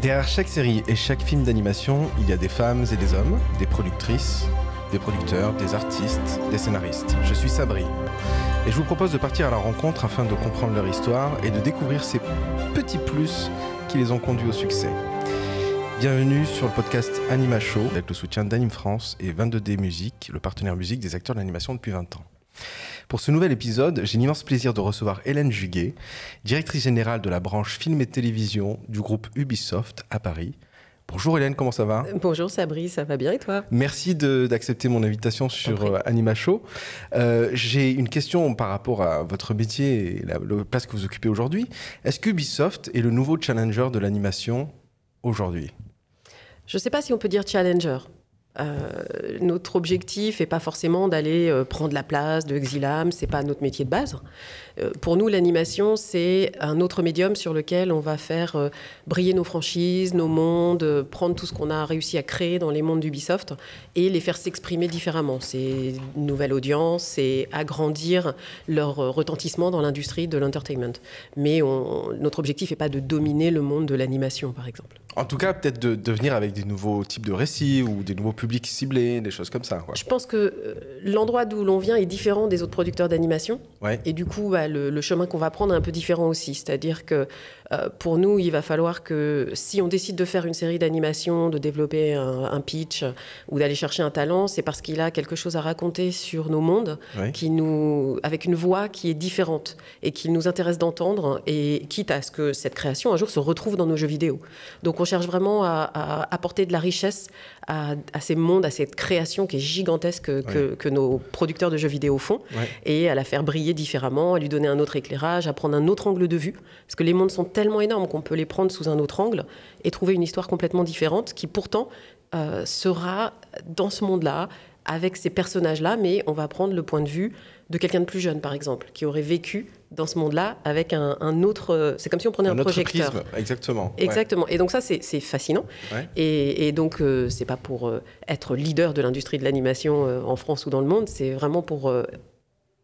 Derrière chaque série et chaque film d'animation, il y a des femmes et des hommes, des productrices, des producteurs, des artistes, des scénaristes. Je suis Sabri. Et je vous propose de partir à la rencontre afin de comprendre leur histoire et de découvrir ces petits plus qui les ont conduits au succès. Bienvenue sur le podcast Anima Show avec le soutien d'Anime France et 22D Musique, le partenaire musique des acteurs de l'animation depuis 20 ans. Pour ce nouvel épisode, j'ai l'immense plaisir de recevoir Hélène Juguet, directrice générale de la branche film et télévision du groupe Ubisoft à Paris. Bonjour Hélène, comment ça va? Bonjour Sabri, ça va bien et toi? Merci d'accepter mon invitation sur euh, Anima Show. Euh, j'ai une question par rapport à votre métier et la, la place que vous occupez aujourd'hui. Est-ce que Ubisoft est le nouveau challenger de l'animation aujourd'hui? Je ne sais pas si on peut dire challenger. Euh, notre objectif n'est pas forcément d'aller euh, prendre la place de Exilam, c'est pas notre métier de base. Euh, pour nous, l'animation, c'est un autre médium sur lequel on va faire briller nos franchises, nos mondes, prendre tout ce qu'on a réussi à créer dans les mondes d'Ubisoft et les faire s'exprimer différemment. C'est une nouvelle audience, c'est agrandir leur retentissement dans l'industrie de l'entertainment. Mais notre objectif n'est pas de dominer le monde de l'animation, par exemple. En tout cas, peut-être de, venir avec des nouveaux types de récits ou des nouveaux publics ciblés, des choses comme ça. Quoi. Je pense que l'endroit d'où l'on vient est différent des autres producteurs d'animation. Ouais. Et du coup, bah, le, le, chemin qu'on va prendre est un peu différent aussi. C'est-à-dire que euh, pour nous, il va falloir que si on décide de faire une série d'animation, de développer un, un pitch ou d'aller chercher un talent, c'est parce qu'il a quelque chose à raconter sur nos mondes, ouais. qui nous, avec une voix qui est différente et qu'il nous intéresse d'entendre, et quitte à ce que cette création un jour se retrouve dans nos jeux vidéo. Donc on cherche vraiment à, à apporter de la richesse à, à, ces mondes, à cette création qui est gigantesque que, nos producteurs de jeux vidéo font, et à la faire briller différemment, à lui donner un autre éclairage, à prendre un autre angle de vue, parce que les mondes sont tellement énormes qu'on peut les prendre sous un autre angle et trouver une histoire complètement différente qui pourtant euh, sera dans ce monde-là, avec ces personnages-là, mais on va prendre le point de vue de quelqu'un de plus jeune, par exemple, qui aurait vécu dans ce monde-là avec un, un autre. C'est comme si on prenait un, un projecteur. Prisme. Exactement. Exactement. Ouais. Et donc ça, c'est fascinant. Ouais. Et, et, donc, euh, c'est pas pour euh, être leader de l'industrie de l'animation euh, en France ou dans le monde, c'est vraiment pour euh,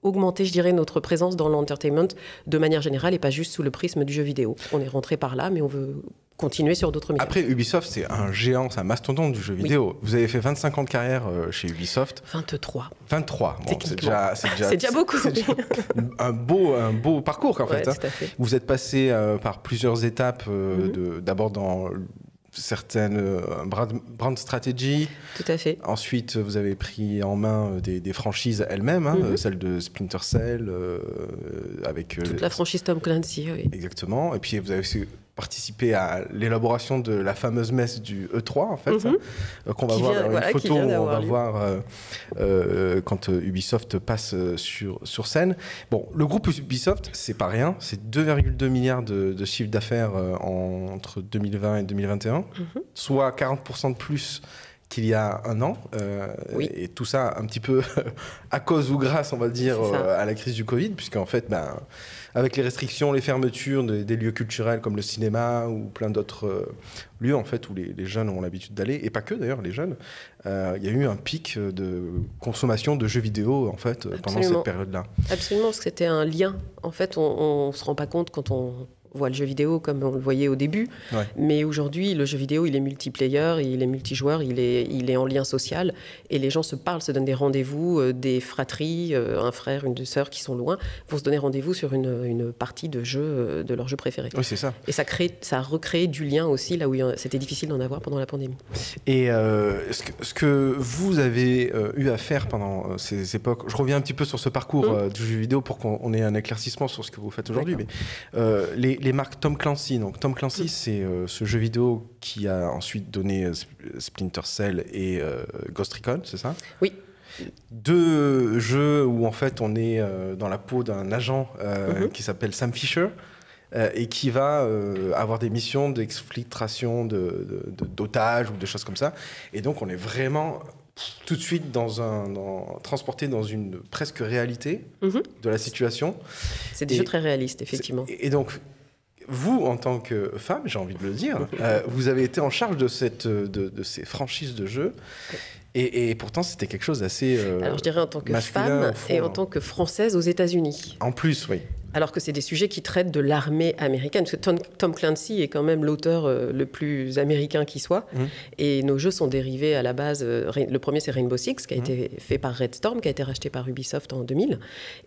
augmenter, je dirais, notre présence dans l'entertainment de manière générale et pas juste sous le prisme du jeu vidéo. On est rentré par là, mais on veut continuer sur d'autres médias. Après, Ubisoft, c'est un géant, c'est un mastodonte du jeu vidéo. Vous avez fait 25 ans de carrière euh, chez Ubisoft. 23. 23. Bon, c'est déjà, déjà, déjà, beaucoup. Déjà un, beau, un beau parcours, en ouais, fait. Hein. fait. Vous êtes passé euh, par plusieurs étapes, euh, mm -hmm. d'abord dans certaines euh, brand, brand strategy. Tout à fait. Ensuite, vous avez pris en main euh, des, des franchises elles-mêmes, hein, Mhm. mm -hmm. celle de Splinter Cell, euh, avec... Toute la franchise Tom Clancy, oui. Exactement. Et puis, vous avez aussi participé à l'élaboration de la fameuse messe du E3, en fait, Mhm. mm -hmm. qu'on va Qui voir vient- voilà, photo, on va lieu. voir euh, euh, quand euh, Ubisoft passe euh, sur, sur scène. Bon, le groupe Ubisoft, c'est pas rien, c'est 2,2 milliards de, de chiffre d'affaires euh, en- entre 2020 et 2021, Mhm. soit 40% de plus qu'il y a un an. euh, Oui. Et tout ça un petit peu à cause ou grâce, on va dire, euh, à la crise du Covid, puisqu'en fait, ben, avec les restrictions, les fermetures des, des lieux culturels comme le cinéma ou plein d'autres euh, lieux, en fait, où les, les jeunes ont l'habitude d'aller, et pas que d'ailleurs, les jeunes, il y a eu un pic de consommation de jeux vidéo, en fait, pendant cette période-là. Absolument, parce que c'était un lien. En fait, on ne se rend pas compte quand on voit le jeu vidéo comme on le voyait au début. Ouais. Mais aujourd'hui, le jeu vidéo, il est multiplayer, il est multijoueur, il est, il est en lien social. Et les gens se parlent, se donnent des rendez-vous, euh, des fratries, euh, un frère, une sœur qui sont loin, vont se donner rendez-vous sur une, une partie de jeu, euh, de leur jeu préféré. Oui, c'est ça. Et ça, crée, ça a recréé du lien aussi, là où c'était difficile d'en avoir pendant la pandémie. Et ce, que, ce que vous avez eu à faire pendant ces époques, je reviens un petit peu sur ce parcours Mm. euh, du jeu vidéo pour qu'on on ait un éclaircissement sur ce que vous faites aujourd'hui. Mais les, les marques Tom Clancy, donc Tom Clancy, Mm. c'est euh, ce jeu vidéo qui a ensuite donné euh, Sp- Splinter Cell et euh, Ghost Recon, c'est ça? Oui. Deux jeux où en fait on est dans la peau d'un agent Mhm. qui s'appelle Sam Fisher. et qui va euh, avoir des missions d'exfiltration de- de- de- d'otages ou de choses comme ça. Et donc, on est vraiment tout de suite dans un, dans- transporté dans une presque réalité Mhm. de la situation. C'est des Et- jeux très réalistes, effectivement. Et donc, vous, en tant que femme, j'ai envie de le dire, euh, vous avez été en charge de, cette, de, de ces franchises de jeux. Et, et pourtant, c'était quelque chose d'assez. euh, Alors, je dirais en tant que femme fond, et en hein. tant que française aux États-Unis. En plus, oui. alors que c'est des sujets qui traitent de l'armée américaine. Parce que Tom, Clancy est quand même l'auteur euh, le plus américain qui soit. Mmh. Et nos jeux sont dérivés à la base. Le premier, c'est Rainbow Six, qui a mmh. été fait par Red Storm, qui a été racheté par Ubisoft en 2000.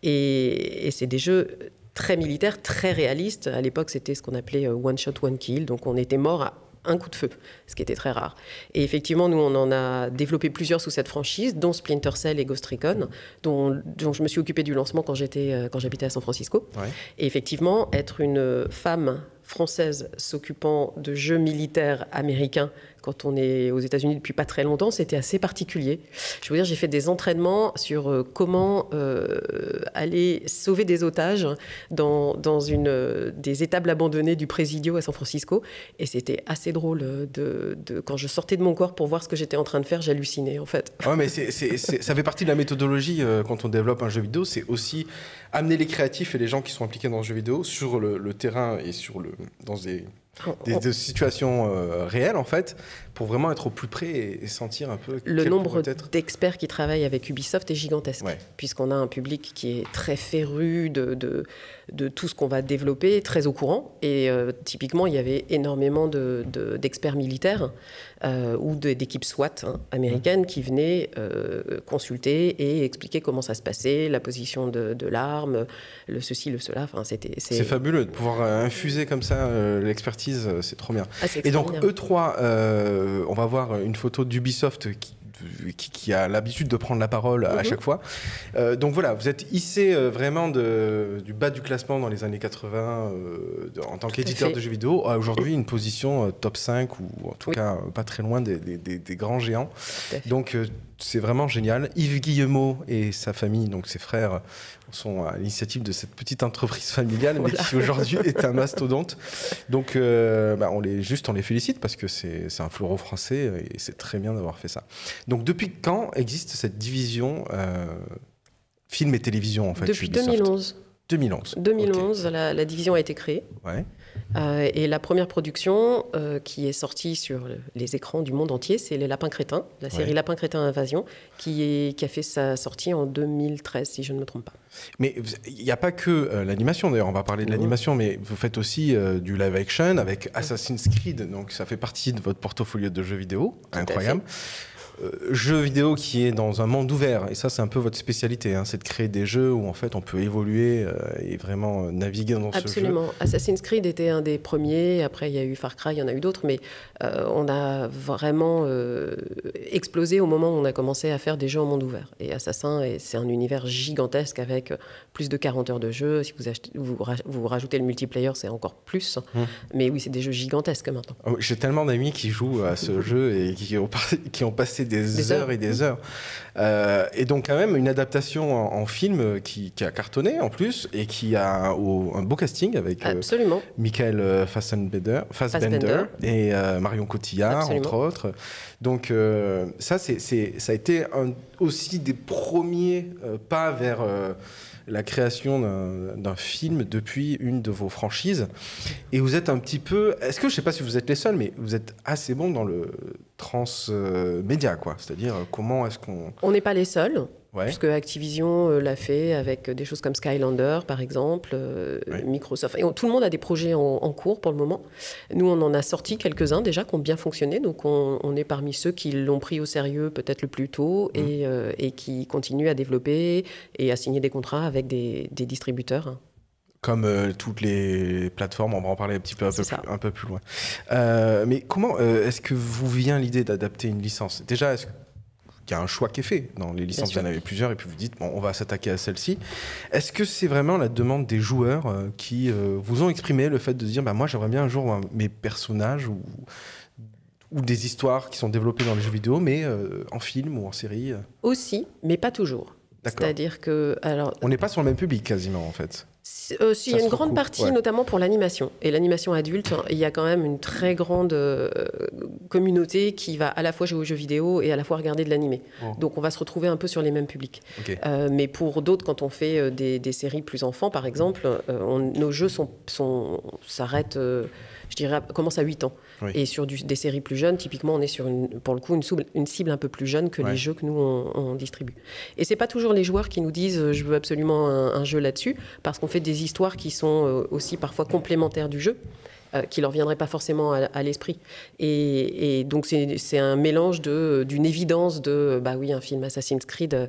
Et, et c'est des jeux très militaires, très réalistes. À l'époque, c'était ce qu'on appelait One Shot, One Kill. Donc on était mort à un coup de feu, ce qui était très rare. Et effectivement, nous, on en a développé plusieurs sous cette franchise, dont Splinter Cell et Ghost Recon, dont, je me suis occupé du lancement quand j'étais euh, quand j'habitais à San Francisco. Et effectivement, être une femme française s'occupant de jeux militaires américains quand on est aux États-Unis depuis pas très longtemps, c'était assez particulier. Je veux dire, j'ai fait des entraînements sur euh, comment euh, aller sauver des otages dans, dans une, euh, des étables abandonnées du Presidio à San Francisco. Et c'était assez drôle de, quand je sortais de mon corps pour voir ce que j'étais en train de faire, j'hallucinais en fait. Ouais, mais ça fait partie de la méthodologie quand on développe un jeu vidéo, c'est aussi amener les créatifs et les gens qui sont impliqués dans le jeu vidéo sur le, le terrain et sur le, dans des des, situations euh, réelles en fait pour vraiment être au plus près et, sentir un peu le nombre d'experts qui travaillent avec Ubisoft est gigantesque puisqu'on a un public qui est très féru de, de, de tout ce qu'on va développer très au courant. Et euh, typiquement il y avait énormément d'experts militaires euh, ou d'équipes SWAT hein, américaines qui venaient consulter et expliquer comment ça se passait la position de, l'arme le ceci le cela. Enfin c'était c'est fabuleux de pouvoir infuser comme ça l'expertise euh, c'est trop bien. Ah, et donc E3, euh, on va voir une photo d'Ubisoft qui qui, a l'habitude de prendre la parole à mhm. chaque fois. Euh, donc voilà, vous êtes hissé vraiment de, du bas du classement dans les années 80 en tant qu'éditeur de jeux vidéo. Aujourd'hui, une position top 5 ou en tout cas pas très loin des, des grands géants. Donc c'est vraiment génial. Yves Guillemot et sa famille, donc ses frères, sont à l'initiative de cette petite entreprise familiale, mais qui aujourd'hui est un mastodonte. Donc, euh, bah, on les, juste, on les félicite parce que c'est un fleuron français et c'est très bien d'avoir fait ça. Donc, depuis quand existe cette division euh, film et télévision en fait Depuis 2011. 2011. 2011, la, la, division a été créée. Ouais. Euh, et la première production euh, qui est sortie sur les écrans du monde entier, c'est Les Lapins Crétins, la série Lapins Crétins Invasion, qui, est, qui a fait sa sortie en 2013, si je ne me trompe pas. Mais il n'y a pas que euh, l'animation, d'ailleurs, on va parler de l'animation, mais vous faites aussi du live action avec Assassin's Creed, donc ça fait partie de votre portfolio de jeux vidéo, incroyable. Jeu vidéo qui est dans un monde ouvert. Et ça, c'est un peu votre spécialité, hein, c'est de créer des jeux où en fait on peut évoluer euh, et vraiment euh, naviguer dans ce jeu. Absolument. Assassin's Creed était un des premiers. Après, il y a eu Far Cry, il y en a eu d'autres, mais on a vraiment explosé au moment où on a commencé à faire des jeux en monde ouvert. Et Assassin, c'est un univers gigantesque avec plus de 40 heures de jeu. Si vous, achetez, vous, vous rajoutez le multiplayer, c'est encore plus. Hum. Mais oui, c'est des jeux gigantesques maintenant. Oh, j'ai tellement d'amis qui jouent à ce jeu et qui ont, qui ont passé des, heures, et des heures. Euh, et donc quand même une adaptation en, film qui, a cartonné en plus et qui a un beau casting avec euh. Michael Fassbender, Fassbender, et euh, Marion Cotillard entre autres. Donc ça, c'est, ça a été aussi des premiers pas vers la création d'un film depuis une de vos franchises. Et vous êtes un petit peu. Est-ce que je ne sais pas si vous êtes les seuls, mais vous êtes assez bon dans le transmédia, quoi. C'est-à-dire comment est-ce qu'on. On n'est pas les seuls. Puisque Activision euh, l'a fait avec des choses comme Skylander, par exemple, euh, Microsoft. Et tout le monde a des projets en, cours pour le moment. Nous, on en a sorti quelques-uns déjà qui ont bien fonctionné. Donc, on, est parmi ceux qui l'ont pris au sérieux peut-être le plus tôt mmh. euh, et, qui continuent à développer et à signer des contrats avec des, distributeurs comme toutes les plateformes, on va en parler un petit peu un, peu plus, un peu plus, loin. mais comment est-ce que vous vient l'idée d'adapter une licence? Déjà, est-ce y a un choix qui est fait. Dans les licences, il y en avait plusieurs, et puis vous dites, bon, on va s'attaquer à celle-ci. Est-ce que c'est vraiment la demande des joueurs euh, qui euh, vous ont exprimé le fait de dire, bah, moi, j'aimerais bien un jour mes personnages ou, ou des histoires qui sont développées dans les jeux vidéo, mais euh, en film ou en série Aussi, mais pas toujours. C'est-à-dire que. Alors, on n'est pas sur le même public quasiment, en fait. Euh, il y a une grande partie, notamment pour l'animation. Et l'animation adulte, il y a quand même une très grande euh, communauté qui va à la fois jouer aux jeux vidéo et à la fois regarder de l'animé. Oh. Donc on va se retrouver un peu sur les mêmes publics. Euh, mais pour d'autres, quand on fait des, séries plus enfants, par exemple, nos jeux s'arrêtent. Je dirais, commence à 8 ans. Oui. Et sur du- des séries plus jeunes, typiquement, on est sur, une, pour le coup, une cible, une cible un peu plus jeune que Ouais. les jeux que nous, on, on distribue. Et c'est pas toujours les joueurs qui nous disent euh, je veux absolument un, un jeu là-dessus, parce qu'on fait des histoires qui sont euh, aussi parfois complémentaires du jeu. euh, qui leur viendraient pas forcément à, à l'esprit. Et, et donc c'est un mélange d'une évidence de, bah oui, un film Assassin's Creed, euh,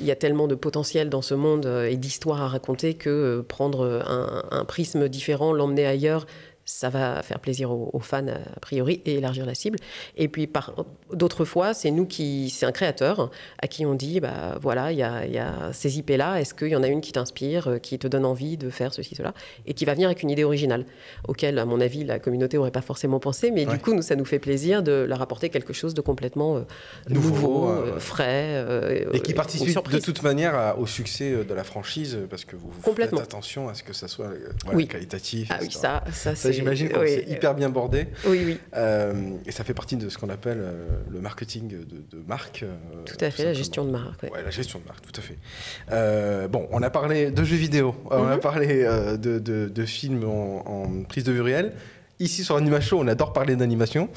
il y a tellement de potentiel dans ce monde euh, et d'histoires à raconter que euh, prendre un, un prisme différent, l'emmener ailleurs, ça va faire plaisir aux, aux fans a priori et élargir la cible. Et puis par d'autres fois, c'est nous qui, c'est un créateur à qui on dit, bah voilà, il y a, il y a ces IP là. Est-ce qu'il y en a une qui t'inspire, euh, qui te donne envie de faire ceci, cela, et qui va venir avec une idée originale, auquel à mon avis la communauté aurait pas forcément pensé, mais Ouais. du coup nous ça nous fait plaisir de leur apporter quelque chose de complètement euh, Nouveau, nouveau, euh, frais, euh, Et qui participe de toute manière au succès de la franchise parce que vous, faites attention à ce que ça soit Oui. qualitatif. Ah oui, ça, Ça, c'est. J'imagine que oui, c'est hyper bien bordé. Oui, oui, Euh, et ça fait partie de ce qu'on appelle euh, le marketing de, de marque. euh, tout à fait, la gestion de marque. ouais. Ouais, la gestion de marque, tout à fait. Euh, bon, on a parlé de jeux vidéo, euh, on a Mhm. parlé euh, de, de- de films en, en prise de vue réelle. Ici sur Anima Show, on adore parler d'animation.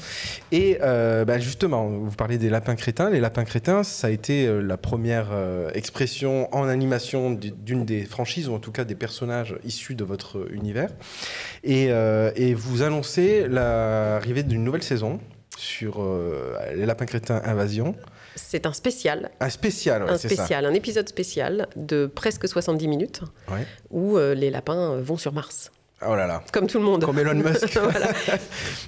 Et euh, bah, justement, vous parlez des lapins crétins. Les lapins crétins, ça a été euh, la première euh, expression en animation d'une des franchises, ou en tout cas des personnages issus de votre univers. Et, euh, et vous annoncez l'arrivée d'une nouvelle saison sur euh, les lapins crétins Invasion. C'est un spécial, Un spécial, ouais, un ça. spécial, un épisode spécial de presque 70 minutes Ouais. où euh, les lapins vont sur Mars, Oh là là. comme tout le monde. Comme Elon Musk. voilà.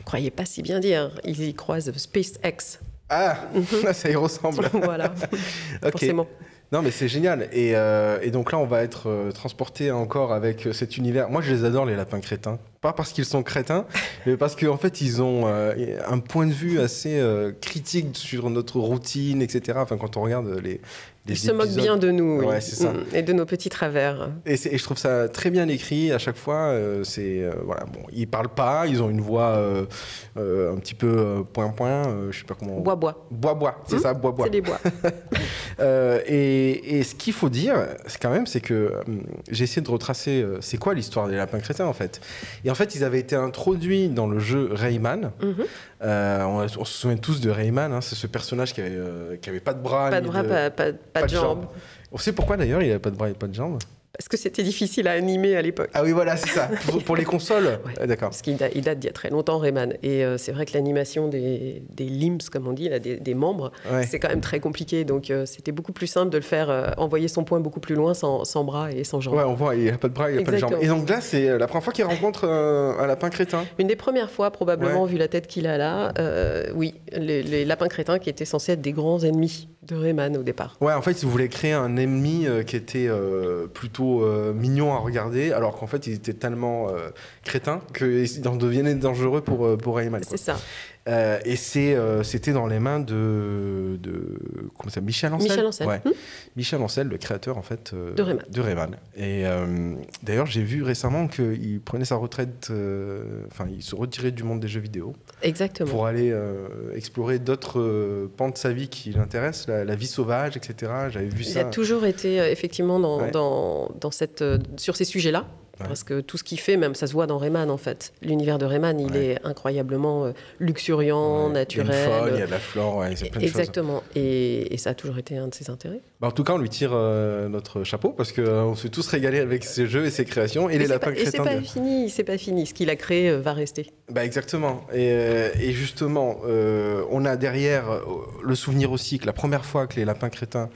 Croyez pas si bien dire, ils y croisent SpaceX. Ah, ça y ressemble. voilà, forcément. Non, mais c'est génial. Et, euh, et donc là, on va être euh, transporté encore avec euh, cet univers. Moi, je les adore, les lapins crétins. Pas parce qu'ils sont crétins, mais parce qu'en fait, ils ont euh, un point de vue assez euh, critique sur notre routine, etc. Enfin, quand on regarde les. les Ils se moquent bien de nous. Ouais, ça. Mm, et de nos petits travers. Et, je trouve ça très bien écrit à chaque fois. euh, c'est euh, voilà, bon, ils parlent pas, ils ont une voix un petit peu point point. euh, je sais pas comment. Bois bois, Bois bois, c'est Hmm ça, bois bois. c'est des bois. Et, et ce qu'il faut dire, c'est quand même, c'est que j'ai essayé de retracer c'est quoi l'histoire des lapins crétins en fait? Et en fait, ils avaient été introduits dans le jeu Rayman. Mhm. Euh, on, on se souvient tous de Rayman, hein, c'est ce personnage qui avait, euh, qui avait pas de bras, Pas de bras, pas, pas- pas de jambes. On sait pourquoi d'ailleurs il avait pas de bras et pas de jambes. Parce que c'était difficile à animer à l'époque. Ah oui, voilà, c'est ça. Pour, pour les consoles. Ouais. Ah, D'accord. Parce qu'il da- il date d'il y a très longtemps, Rayman. Et euh, c'est vrai que l'animation des, des limbs, comme on dit, là, des, des membres, Ouais. c'est quand même très compliqué. Donc euh, c'était beaucoup plus simple de le faire, euh, envoyer son poing beaucoup plus loin sans, sans bras et sans jambes. Ouais, on voit, il a pas de bras, il a pas de jambes. Et donc là, c'est la première fois qu'il rencontre un lapin crétin. Une des premières fois, probablement, Ouais. vu la tête qu'il a là, oui, les, les lapins crétins qui étaient censés être des grands ennemis de Rayman au départ. Ouais, en fait, ils voulaient créer un ennemi qui était euh, plutôt euh, mignon à regarder, alors qu'en fait, ils étaient tellement euh, crétins qu'ils en devenaient dangereux pour, euh, pour Rayman. quoi. C'est ça. Euh, et c'est, euh, c'était dans les mains de, de comment ça, Michel Ancel. Michel Ancel. Ouais. Hmm Michel Ancel, le créateur en fait euh, De Rayman. de Rayman. Et d'ailleurs, j'ai vu récemment qu'il prenait sa retraite, enfin, il se retirait du monde des jeux vidéo Exactement. pour aller explorer d'autres pans de sa vie qui l'intéressent, la, la vie sauvage, etc. J'avais vu Il ça. a toujours été effectivement dans, Ouais. dans, dans cette, sur ces sujets-là. Ouais. Parce que tout ce qu'il fait, même ça se voit dans Rayman en fait. L'univers de Rayman, il Ouais. est incroyablement euh, luxuriant, Ouais, naturel. Il y a une faune, il y a de la flore, ouais, c'est plein de choses. Exactement. Et, et ça a toujours été un de ses intérêts. Bah, en tout cas, on lui tire euh, notre chapeau parce qu'on s'est tous régalés avec ses jeux et ses créations. Et, les c'est lapins pas, et c'est crétins. pas de- fini, c'est pas fini. Ce qu'il a créé euh, va rester. Bah exactement. Et, euh, et justement, euh, on a derrière euh, le souvenir aussi que la première fois que les lapins crétins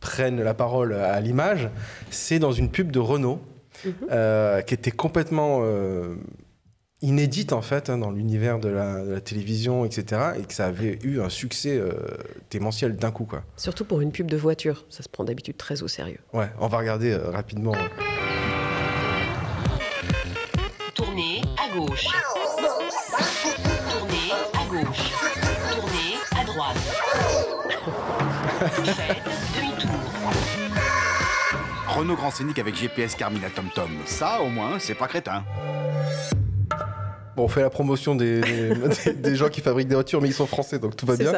prennent la parole à l'image, c'est dans une pub de Renault, Mhm. euh, qui était complètement euh, inédite en fait hein, dans l'univers de la, de la télévision, etc. Et que ça avait eu un succès euh, démentiel d'un coup. Quoi. Surtout pour une pub de voiture. Ça se prend d'habitude très au sérieux. Ouais, on va regarder euh, rapidement. Tournez à gauche. Tournez à gauche. Tournez à droite. Faites. Renault Grand Scénic avec GPS Carmina TomTom. Ça, au moins, c'est pas crétin. Bon, on fait la promotion des, des, des gens qui fabriquent des voitures, mais ils sont français, donc tout va bien.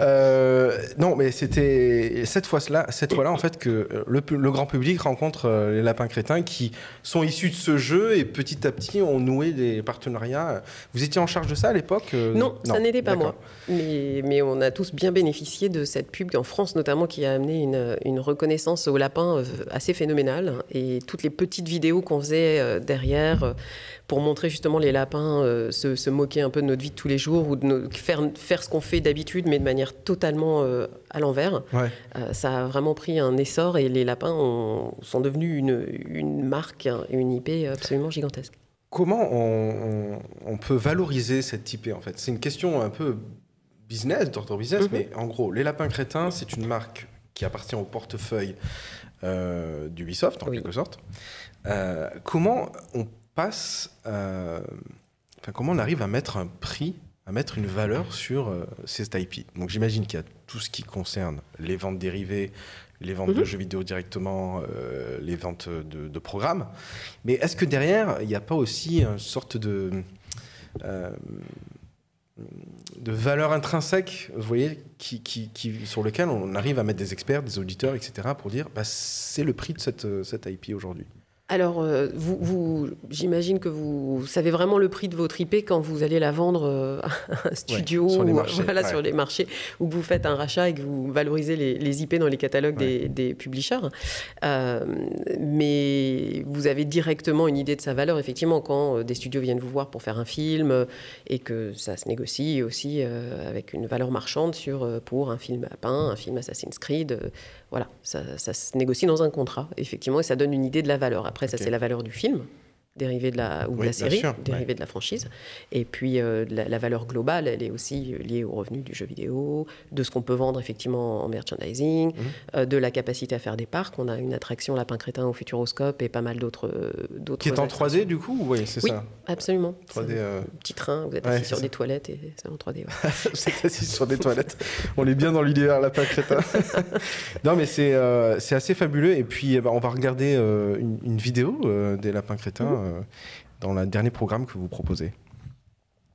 Euh, non, mais c'était cette fois-là, cette fois-là en fait que le, grand public rencontre euh, les lapins crétins qui sont issus de ce jeu et petit à petit ont noué des partenariats. Vous étiez en charge de ça à l'époque euh, Non, ça n'était pas moi. Mais, mais on a tous bien bénéficié de cette pub en France notamment qui a amené une, une reconnaissance au lapin euh, assez phénoménale. Et toutes les petites vidéos qu'on faisait derrière pour montrer justement les lapins euh, se, se moquer un peu de notre vie de tous les jours ou de nos- faire, faire ce qu'on fait d'habitude mais de manière totalement euh, à l'envers. Ouais. Euh, ça a vraiment pris un essor et les lapins ont- sont devenus une, une marque, une IP absolument gigantesque. Comment on, on- on peut valoriser cette IP en fait? C'est une question un peu business, d'ordre business, Mhm. mais en gros, les lapins crétins, c'est une marque qui appartient au portefeuille euh, d'Ubisoft en Oui. quelque sorte. Euh, comment on passe, euh, enfin comment on arrive à mettre un prix, à mettre une valeur sur euh, cette IP Donc j'imagine qu'il y a tout ce qui concerne les ventes dérivées, les ventes de Mhm. jeux vidéo directement, euh, les ventes de, de programmes. Mais est-ce que derrière, il n'y a pas aussi une sorte de, euh, de valeur intrinsèque, vous voyez, qui, qui- qui- sur lequel on arrive à mettre des experts, des auditeurs, etc., pour dire bah, c'est le prix de cette, cette IP aujourd'hui? Alors, euh, vous, vous- j'imagine que vous savez vraiment le prix de votre IP quand vous allez la vendre euh, à un studio, sur les ou, marchés, voilà, ouais. sur les marchés, ou que vous faites un rachat et que vous valorisez les, les IP dans les catalogues Ouais. des, des publishers. Euh, mais vous avez directement une idée de sa valeur, effectivement, quand euh, des studios viennent vous voir pour faire un film euh, et que ça se négocie aussi euh, avec une valeur marchande sur, euh, pour un film lapin, un film Assassin's Creed. Voilà, ça, ça se négocie dans un contrat, effectivement, et ça donne une idée de la valeur. Après, ça, c'est la valeur du film, dérivé de la, ou de la série, sûr, dérivé de la franchise. Et puis, euh, la, la valeur globale, elle est aussi liée au revenu du jeu vidéo, de ce qu'on peut vendre, effectivement, en merchandising, Mhm. euh, de la capacité à faire des parcs. On a une attraction Lapin Crétin au Futuroscope et pas mal d'autres. euh, d'autres Qui est en attractions. 3D du coup Oui, c'est Oui. ça. Absolument. 3D, C'est euh, un petit train, vous êtes assis sur ça. des toilettes et c'est en 3D. ouais. Vous êtes assis sur des toilettes. On est bien dans l'univers lapin crétin. non, mais c'est c'est assez fabuleux. Et puis, eh ben, on va regarder une, une vidéo des lapins crétins Mhm. Euh, dans le dernier programme que vous proposez.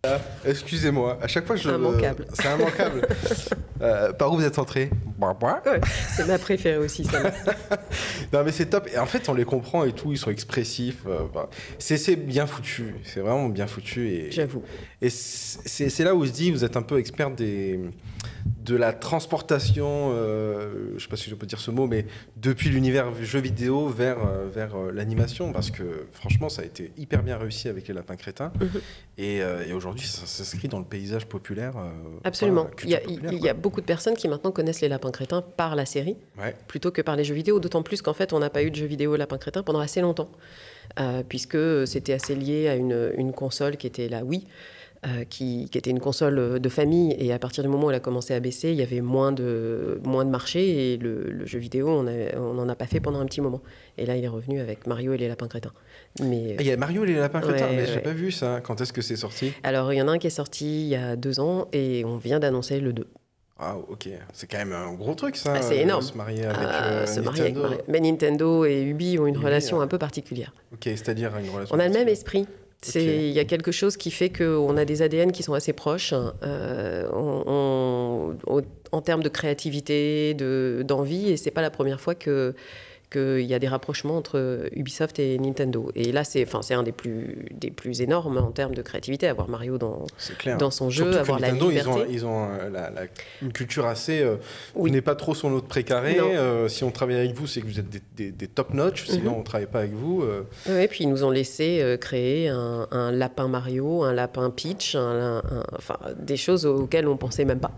Ah, Excusez-moi, à chaque fois je. Immanquable. c'est immanquable. Euh, par où vous êtes entré? Bois. Ouais, c'est ma préférée aussi, ça. Non mais c'est top. Et en fait, on les comprend et tout. Ils sont expressifs. euh, bah, c'est c'est bien foutu. C'est vraiment bien foutu. Et, J'avoue. et c'est c'est là où se dit, vous êtes un peu expert des, de la transportation, euh, je sais pas si je peux dire ce mot, mais depuis l'univers jeu vidéo vers, euh, vers euh, l'animation, parce que franchement, ça a été hyper bien réussi avec les lapins crétins. Mhm. Et, euh, et aujourd'hui, ça s'inscrit dans le paysage populaire. euh, Absolument. Il y, a, culture populaire, il y a beaucoup de personnes qui maintenant connaissent les lapins crétins par la série. Ouais. plutôt que par les jeux vidéo, d'autant plus qu'en fait, on n'a pas eu de jeux vidéo Lapin Crétin pendant assez longtemps, puisque c'était assez lié à une, une console qui était la Wii, euh, qui, qui était une console de famille, et à partir du moment où elle a commencé à baisser, il y avait moins de, moins de marché, et le, le jeu vidéo, on n'en a pas fait pendant un petit moment. Et là, il est revenu avec Mario et les Lapins Crétins. Mais, Et Il y a Mario et les lapins crétins, Ouais, mais j'ai ouais. pas vu ça. Quand est-ce que c'est sorti? Alors, il y en a un qui est sorti il y a deux ans, et on vient d'annoncer le 2. Ah, ok. C'est quand même un gros truc, ça. Ah, c'est euh, énorme. Se marier avec Euh, euh, marier avec. Mais Nintendo et Ubi ont une Ubi, relation ouais. un peu particulière. Ok, c'est-à-dire une relation. On a le même esprit. C'est- Il y a quelque chose qui fait qu'on a des ADN qui sont assez proches. euh, on- on- au- en termes de créativité, de- d'envie, et c'est pas la première fois que qu'il y a des rapprochements entre Ubisoft et Nintendo. Et là, c'est enfin, un des plus, des plus énormes en termes de créativité, avoir Mario dans, dans son Surtout jeu, que avoir la Nintendo, liberté. Ils ont, ils ont euh, la- la- une culture assez. euh, Oui. Vous n'êtes pas trop sur notre précaré. Euh, si on travaille avec vous, c'est que vous êtes des, des- des top notch. Sinon, Mhm. on ne travaille pas avec vous. euh. Oui, puis ils nous ont laissé euh, créer un, un lapin Mario, un lapin Peach, un- un- enfin des choses auxquelles on pensait même pas.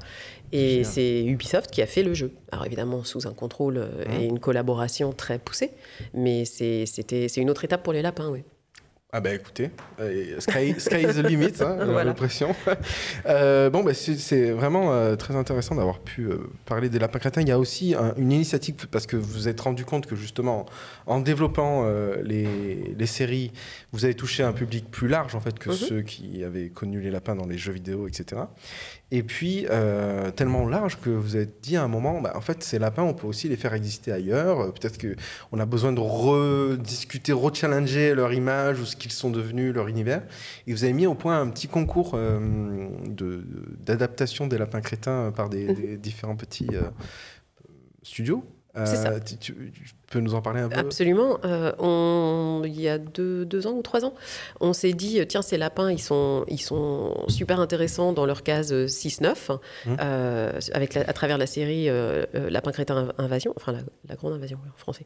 Et c'est Ubisoft qui a fait le jeu. Alors évidemment sous un contrôle euh, Mhm. et une collaboration très poussée, mais c'est- une autre étape pour les lapins, oui. Ah bah écoutez, euh, sky, sky is the limit, hein, Voilà. l'impression. Euh, bon, bah, c'est- vraiment euh, très intéressant d'avoir pu parler des lapins crétins. Il y a aussi un- une initiative, parce que vous vous êtes rendu compte que justement, en développant les, les séries, vous avez touché un public plus large en fait que Mhm. ceux qui avaient connu les lapins dans les jeux vidéo, etc. Et puis, euh, tellement large que vous avez dit à un moment, bah, en fait, ces lapins, on peut aussi les faire exister ailleurs. Euh, Peut-être qu'on a besoin de rediscuter, rechallenger leur image ou ce qu'ils sont devenus, leur univers. Et vous avez mis au point un petit concours euh, de- d'adaptation des lapins crétins par des, Mhm. des différents petits euh, studios. C'est ça. Tu, tu- tu peux nous en parler un peu Absolument. Euh, on, il y a deux, deux ans ou trois ans, on s'est dit, euh, tiens, ces lapins, ils sont, ils sont super intéressants dans leur case euh, 6-9, Mhm. euh, avec la- à travers la série euh, Lapin crétin Invasion, enfin la, la grande invasion en français.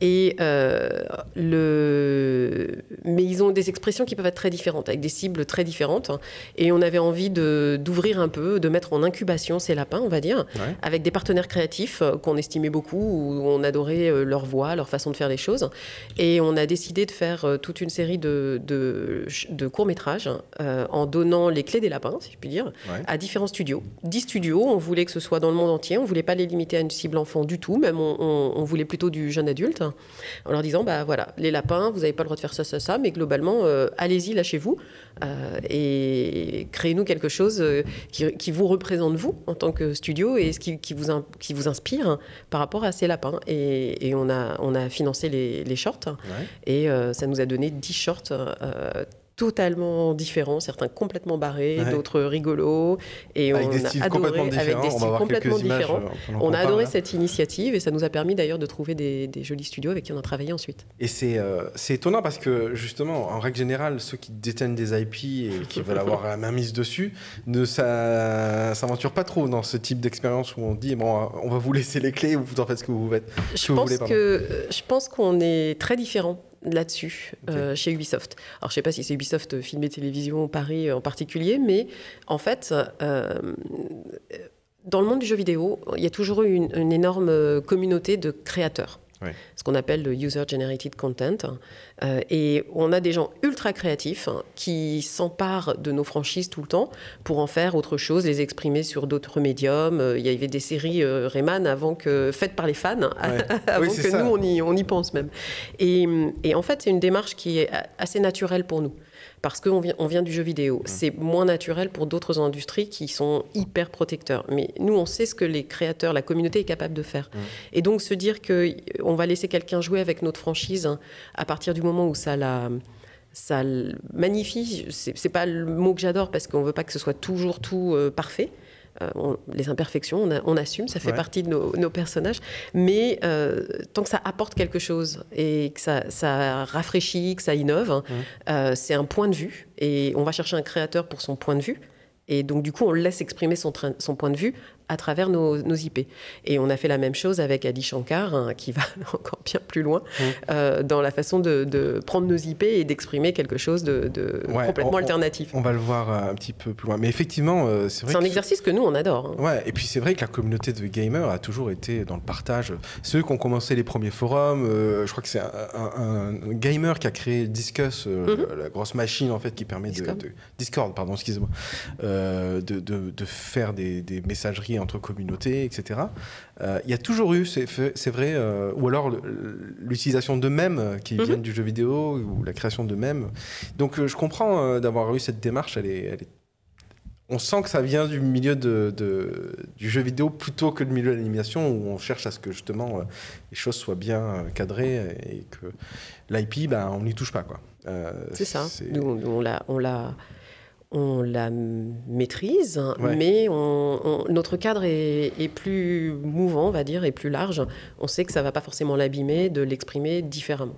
Et le... Mais ils ont des expressions qui peuvent être très différentes, avec des cibles très différentes. Et on avait envie d'ouvrir un peu, de mettre en incubation ces lapins, on va dire Ouais. avec des partenaires créatifs qu'on estimait beaucoup, où on adorait euh, leur voix, leur façon de faire les choses. Et on a décidé de faire euh, toute une série de, de, de courts-métrages euh, en donnant les clés des lapins, si je puis dire, Ouais. à différents studios. 10 studios, on voulait que ce soit dans le monde entier, on voulait pas les limiter à une cible enfant du tout, même on, on- on voulait plutôt du jeune adulte, en leur disant, bah voilà, les lapins, vous n'avez pas le droit de faire ça, ça, ça, mais globalement, euh, allez-y, lâchez-vous, euh, et créez-nous quelque chose qui, qui vous représente vous en tant que studio et ce qui, qui vous, qui vous inspire par rapport à ces lapins. Et, et on, a, on a financé les, les shorts Ouais. et euh, ça nous a donné 10 shorts euh, totalement différents, certains complètement barrés, Ouais. d'autres rigolos. Et Avec on des a styles adoré, complètement différents. avec des On va styles voir complètement différents. euh, On a adoré là. cette initiative et ça nous a permis d'ailleurs de trouver des, des jolis studios avec qui on a travaillé ensuite. Et c'est euh, c'est étonnant parce que justement, en règle générale, ceux qui détiennent des IP et qui veulent avoir la main mise dessus ne s'a- s'aventurent pas trop dans ce type d'expérience où on dit bon, on va vous laisser les clés ou vous en faites ce que vous faites. Je que vous pense voulez, que je pense qu'on est très différent là-dessus euh, chez Ubisoft. Alors je sais pas si c'est Ubisoft euh, film et télévision Paris en particulier, mais en fait. euh, dans le monde du jeu vidéo, il y a toujours eu une, une énorme euh, communauté de créateurs, Ce qu'on appelle le user-generated content. Euh, et on a des gens ultra créatifs hein, qui s'emparent de nos franchises tout le temps pour en faire autre chose, les exprimer sur d'autres médiums. Euh, Il y avait des séries euh, Rayman avant que faites par les fans, Ouais. avant Oui, que ça. nous on y, on y pense même. Et, et en fait, c'est une démarche qui est assez naturelle pour nous. Parce qu'on vient, on vient du jeu Mmh. vidéo. C'est moins naturel pour d'autres industries qui sont hyper protecteurs. Mais nous, on sait ce que les créateurs, la communauté est capable de faire. Mmh. Et donc, se dire qu'on va laisser quelqu'un jouer avec notre franchise hein, à partir du moment où ça la ça le magnifie, c'est c'est pas le mot que j'adore parce qu'on veut pas que ce soit toujours tout euh, parfait. Euh, on- les imperfections, on, a- on assume, ça fait Ouais. partie de nos, nos personnages. Mais euh, tant que ça apporte quelque chose et que ça, ça rafraîchit, que ça innove, hein, euh, c'est un point de vue. Et on va chercher un créateur pour son point de vue. Et donc, du coup, on le laisse exprimer son, son point de vue à travers nos, nos IP. Et on a fait la même chose avec Adi Shankar, hein, qui va encore bien plus loin Mmh. euh, dans la façon de, de prendre nos IP et d'exprimer quelque chose de, de Ouais, complètement on- alternatif. On va le voir euh, un petit peu plus loin. Mais effectivement, euh, c'est vrai C'est un que- exercice que nous, on adore. hein. Ouais, et puis c'est vrai que la communauté de gamers a toujours été dans le partage. Ceux qui ont commencé les premiers forums, euh, je crois que c'est un, un- un gamer qui a créé Discus, euh, Mhm. la grosse machine en fait qui permet de, Discord. de- Discord, pardon, excusez-moi, de, faire des, des messageries entre communautés, etc. Euh, Il y a toujours eu, c'est vrai, euh, ou alors l'utilisation de mèmes qui Mhm. viennent du jeu vidéo ou la création de mèmes. Donc euh, je comprends euh, d'avoir eu cette démarche, elle est, elle est on sent que ça vient du milieu de, de- du jeu vidéo plutôt que du milieu de l'animation où on cherche à ce que justement euh, les choses soient bien euh, cadrées et que l'IP, ben, on n'y touche pas. quoi. Euh, C'est ça. Nous, on, on la, on la, maîtrise, Ouais. mais on- on- notre cadre est, est plus mouvant, on va dire, et plus large. On sait que ça va pas forcément l'abîmer de l'exprimer différemment.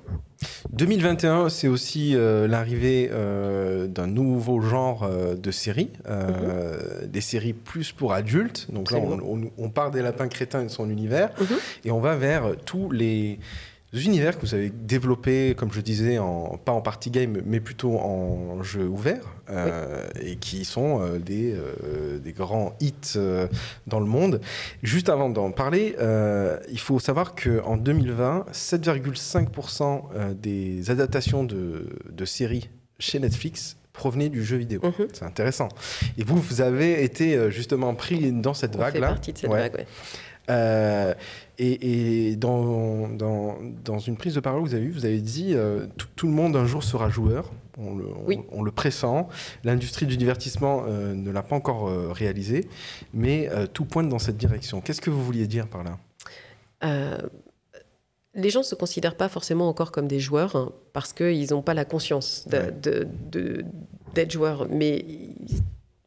2021, c'est aussi euh, l'arrivée euh, d'un nouveau genre euh, de série, euh, des séries plus pour adultes. Donc là, on, Absolument. on- on part des lapins crétins et de son univers, Mhm. et on va vers tous les univers que vous avez développés, comme je disais, en, pas en party game, mais plutôt en jeu ouvert, euh, et qui sont euh, des, euh, des grands hits dans le monde. Juste avant d'en parler, il faut savoir qu'en 2020, 7,5% euh, des adaptations de, de séries chez Netflix provenaient du jeu vidéo. Mhm. C'est intéressant. Et vous, vous avez été justement pris dans cette vague-là. partie de cette Ouais. vague. ouais. Euh, et et dans, dans, dans une prise de parole que vous avez eue, vous avez dit euh, tout, tout le monde un jour sera joueur. On le, on- Oui. on le pressent. L'industrie du divertissement euh, ne l'a pas encore euh, réalisé, mais tout pointe dans cette direction. Qu'est-ce que vous vouliez dire par là? Les gens ne se considèrent pas forcément encore comme des joueurs hein, parce qu'ils n'ont pas la conscience d'être joueurs. Mais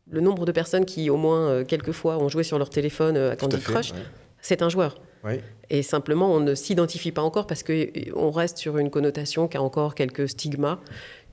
le nombre de personnes qui, au moins quelques fois, ont joué sur leur téléphone à Candy Crush, ouais. C'est un joueur. Et simplement, on ne s'identifie pas encore parce qu'on reste sur une connotation qui a encore quelques stigmas.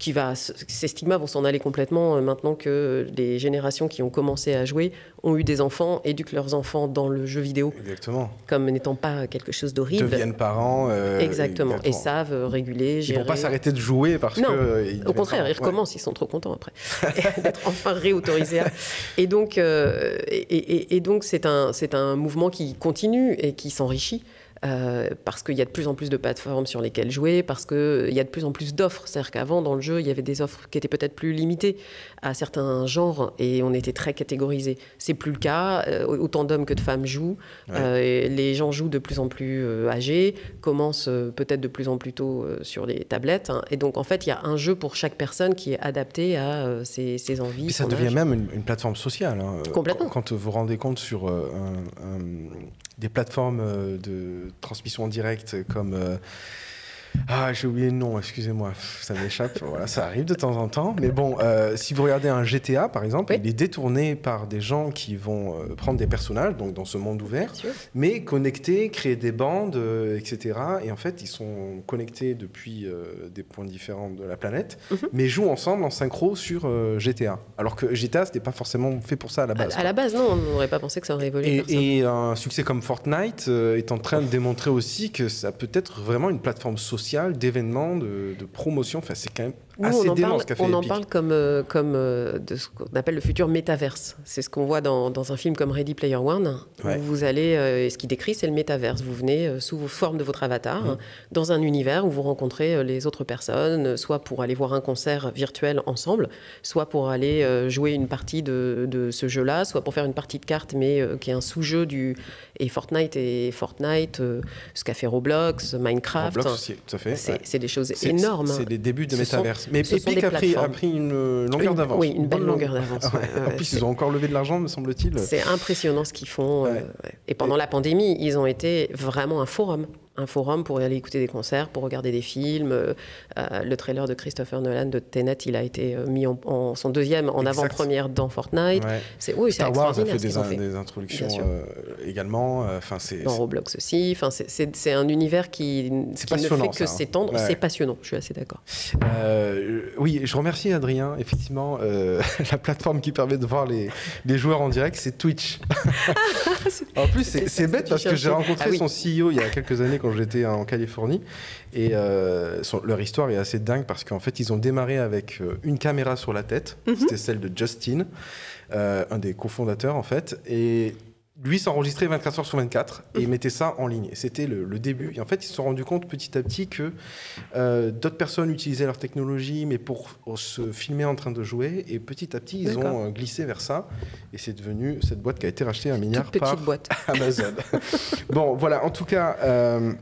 Qui va, ces stigmas vont s'en aller complètement euh, maintenant que les générations qui ont commencé à jouer ont eu des enfants, éduquent leurs enfants dans le jeu vidéo Exactement. comme n'étant pas quelque chose d'horrible. Deviennent parents. euh, Exactement. Et savent réguler, Ils gérer. vont pas s'arrêter de jouer parce Non. que. euh, ils Au contraire, ils recommencent, ils sont trop contents après d'être enfin réautorisés. à- Et donc, euh, et, et- et donc c'est un, c'est un mouvement qui continue et qui s'enrichit. Euh, parce qu'il y a de plus en plus de plateformes sur lesquelles jouer, parce qu'il y a de plus en plus d'offres. C'est-à-dire qu'avant, dans le jeu, il y avait des offres qui étaient peut-être plus limitées à certains genres et on était très catégorisés. C'est plus le cas. euh, autant d'hommes que de femmes jouent. Ouais. Euh, les gens jouent de plus en plus euh, âgés, commencent euh, peut-être de plus en plus tôt euh, sur les tablettes. hein. Et donc, en fait, il y a un jeu pour chaque personne qui est adapté à euh, ses, ses envies. Puis ça devient âge. même une, une plateforme sociale. hein. Complètement. Quand, quand vous vous rendez compte sur euh, un- un- des plateformes euh, de transmission en direct comme. Ah, j'ai oublié le nom, excusez-moi, ça m'échappe. voilà, ça arrive de temps en temps. Mais bon, euh, si vous regardez un GTA, par exemple, Oui. il est détourné par des gens qui vont euh, prendre des personnages, donc dans ce monde ouvert, mais connectés, créer des bandes, euh, etc. Et en fait, ils sont connectés depuis des points différents de la planète, Mhm. mais jouent ensemble en synchro sur GTA. Alors que GTA, c'était pas forcément fait pour ça à la base. à la base, non, on n'aurait pas pensé que ça aurait évolué. Et, un succès comme Fortnite est en train de démontrer aussi que ça peut être vraiment une plateforme sociale, d'événements, de, de promotion. Enfin, c'est quand même Nous, assez on en parle, ce on en Epic. parle comme, euh, comme euh, de ce qu'on appelle le futur métaverse. C'est ce qu'on voit dans, dans un film comme Ready Player One, Ouais. où vous allez, euh, et ce qui décrit, c'est le métaverse. Vous venez sous vos formes de votre avatar, hein, dans un univers où vous rencontrez les autres personnes, soit pour aller voir un concert virtuel ensemble, soit pour aller jouer une partie de, de ce jeu-là, soit pour faire une partie de cartes, mais qui est un sous-jeu du. Et Fortnite et Fortnite, ce qu'a fait Roblox, Minecraft. Roblox aussi, tout à fait. C'est ouais. des choses énormes. C'est les débuts de métaverse. Mais Epic a pris, a plateformes. pris une euh, longueur d'avance. Oui, une belle longueur d'avance. Ouais. ouais, ouais, en plus, ils ont encore levé de l'argent, me semble-t-il. C'est impressionnant ce qu'ils font. euh, Ouais. Et pendant la pandémie, ils ont été vraiment un forum. Un forum pour aller écouter des concerts, pour regarder des films. Euh, euh, le trailer de Christopher Nolan de Tenet, il a été euh, mis en, en- son deuxième en avant-première dans Fortnight. Ouais. C'est oui, Star Wars a fait des, in- fait. des introductions euh, également. Enfin, c'est Dans Roblox aussi. Enfin, c'est- un univers qui, qui ne fait que hein. s'étendre. Ouais. C'est passionnant, je suis assez d'accord. Euh, oui, je remercie Adrien. Effectivement, la plateforme qui permet de voir les, les joueurs en direct, c'est Twitch. en plus, c'est bête parce que j'ai rencontré Ah oui. son CEO il y a quelques années quand j'étais en Californie. Et euh, son- leur histoire est assez dingue parce qu'en fait, ils ont démarré avec euh, une caméra sur la tête. Mhm. C'était celle de Justin, euh, un des cofondateurs en fait. Et lui s'enregistrait 24 heures sur 24 et il mettait ça en ligne. C'était le, le début. Et en fait, ils se sont rendus compte petit à petit que euh, d'autres personnes utilisaient leur technologie, mais pour, pour se filmer en train de jouer. Et petit à petit, ils ont euh, glissé vers ça. Et c'est devenu cette boîte qui a été rachetée à un milliard Toute par boîte. Amazon. bon, voilà. En tout cas. euh,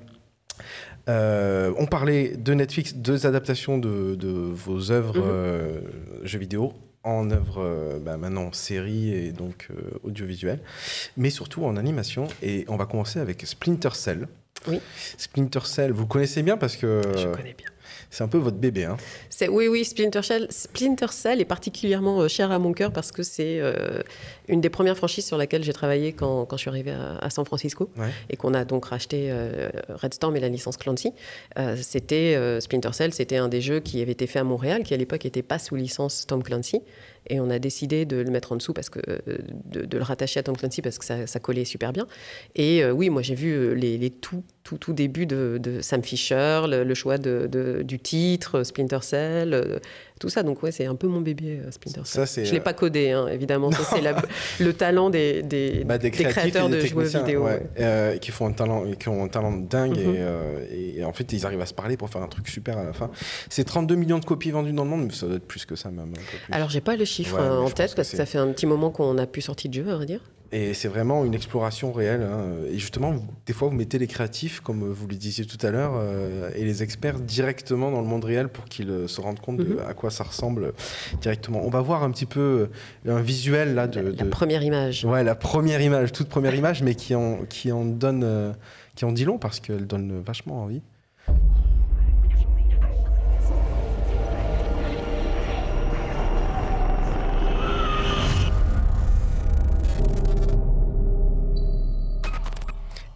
euh, on parlait de Netflix, deux adaptations de, de vos œuvres Mhm. jeux vidéo en œuvre euh, bah, maintenant série et donc euh, audiovisuel, mais surtout en animation. Et on va commencer avec Splinter Cell. Oui. Splinter Cell, vous connaissez bien parce que Je connais bien. C'est un peu votre bébé. Hein. C'est- Oui, oui, Splinter Cell, Splinter Cell est particulièrement euh, cher à mon cœur parce que c'est euh, une des premières franchises sur laquelle j'ai travaillé quand, quand je suis arrivée à, à San Francisco Ouais. et qu'on a donc racheté euh, Red Storm et la licence Clancy. Euh, c'était Splinter Cell, c'était un des jeux qui avait été fait à Montréal, qui à l'époque n'était pas sous licence Tom Clancy. Et on a décidé de le mettre en dessous parce que euh, de, le rattacher à Tom Clancy parce que ça, collait super bien. Et euh, oui, moi j'ai vu euh, les, tout, tout, tout débuts de, Sam Fisher, le, choix de, du titre, Splinter Cell, tout ça. Donc ouais, c'est un peu mon bébé euh, Splinter Cell. Ça, Je l'ai euh, pas codé, hein, évidemment. Ça, c'est le talent des, des, Bah, des, créateurs de techniciens, vidéo. ouais, ouais. euh, qui font un talent, qui ont un talent dingue Mhm. et, euh, et en fait ils arrivent à se parler pour faire un truc super à la fin. C'est 32 millions de copies vendues dans le monde, mais ça doit être plus que ça même. Alors j'ai pas le chiffre Ouais, euh, en tête que parce que c'est- ça fait un petit moment qu'on n'a plus sorti de jeu, à vrai dire. Et c'est vraiment une exploration réelle. hein. Et justement, vous- des fois, vous mettez les créatifs, comme vous le disiez tout à l'heure, euh, et les experts directement dans le monde réel pour qu'ils euh, se rendent compte de Mhm. à quoi ça ressemble directement. On va voir un petit peu euh, un visuel là de, La de- première image. Ouais, la première image, toute première image, mais qui en, qui en donne, euh, qui en dit long parce qu'elle donne vachement envie.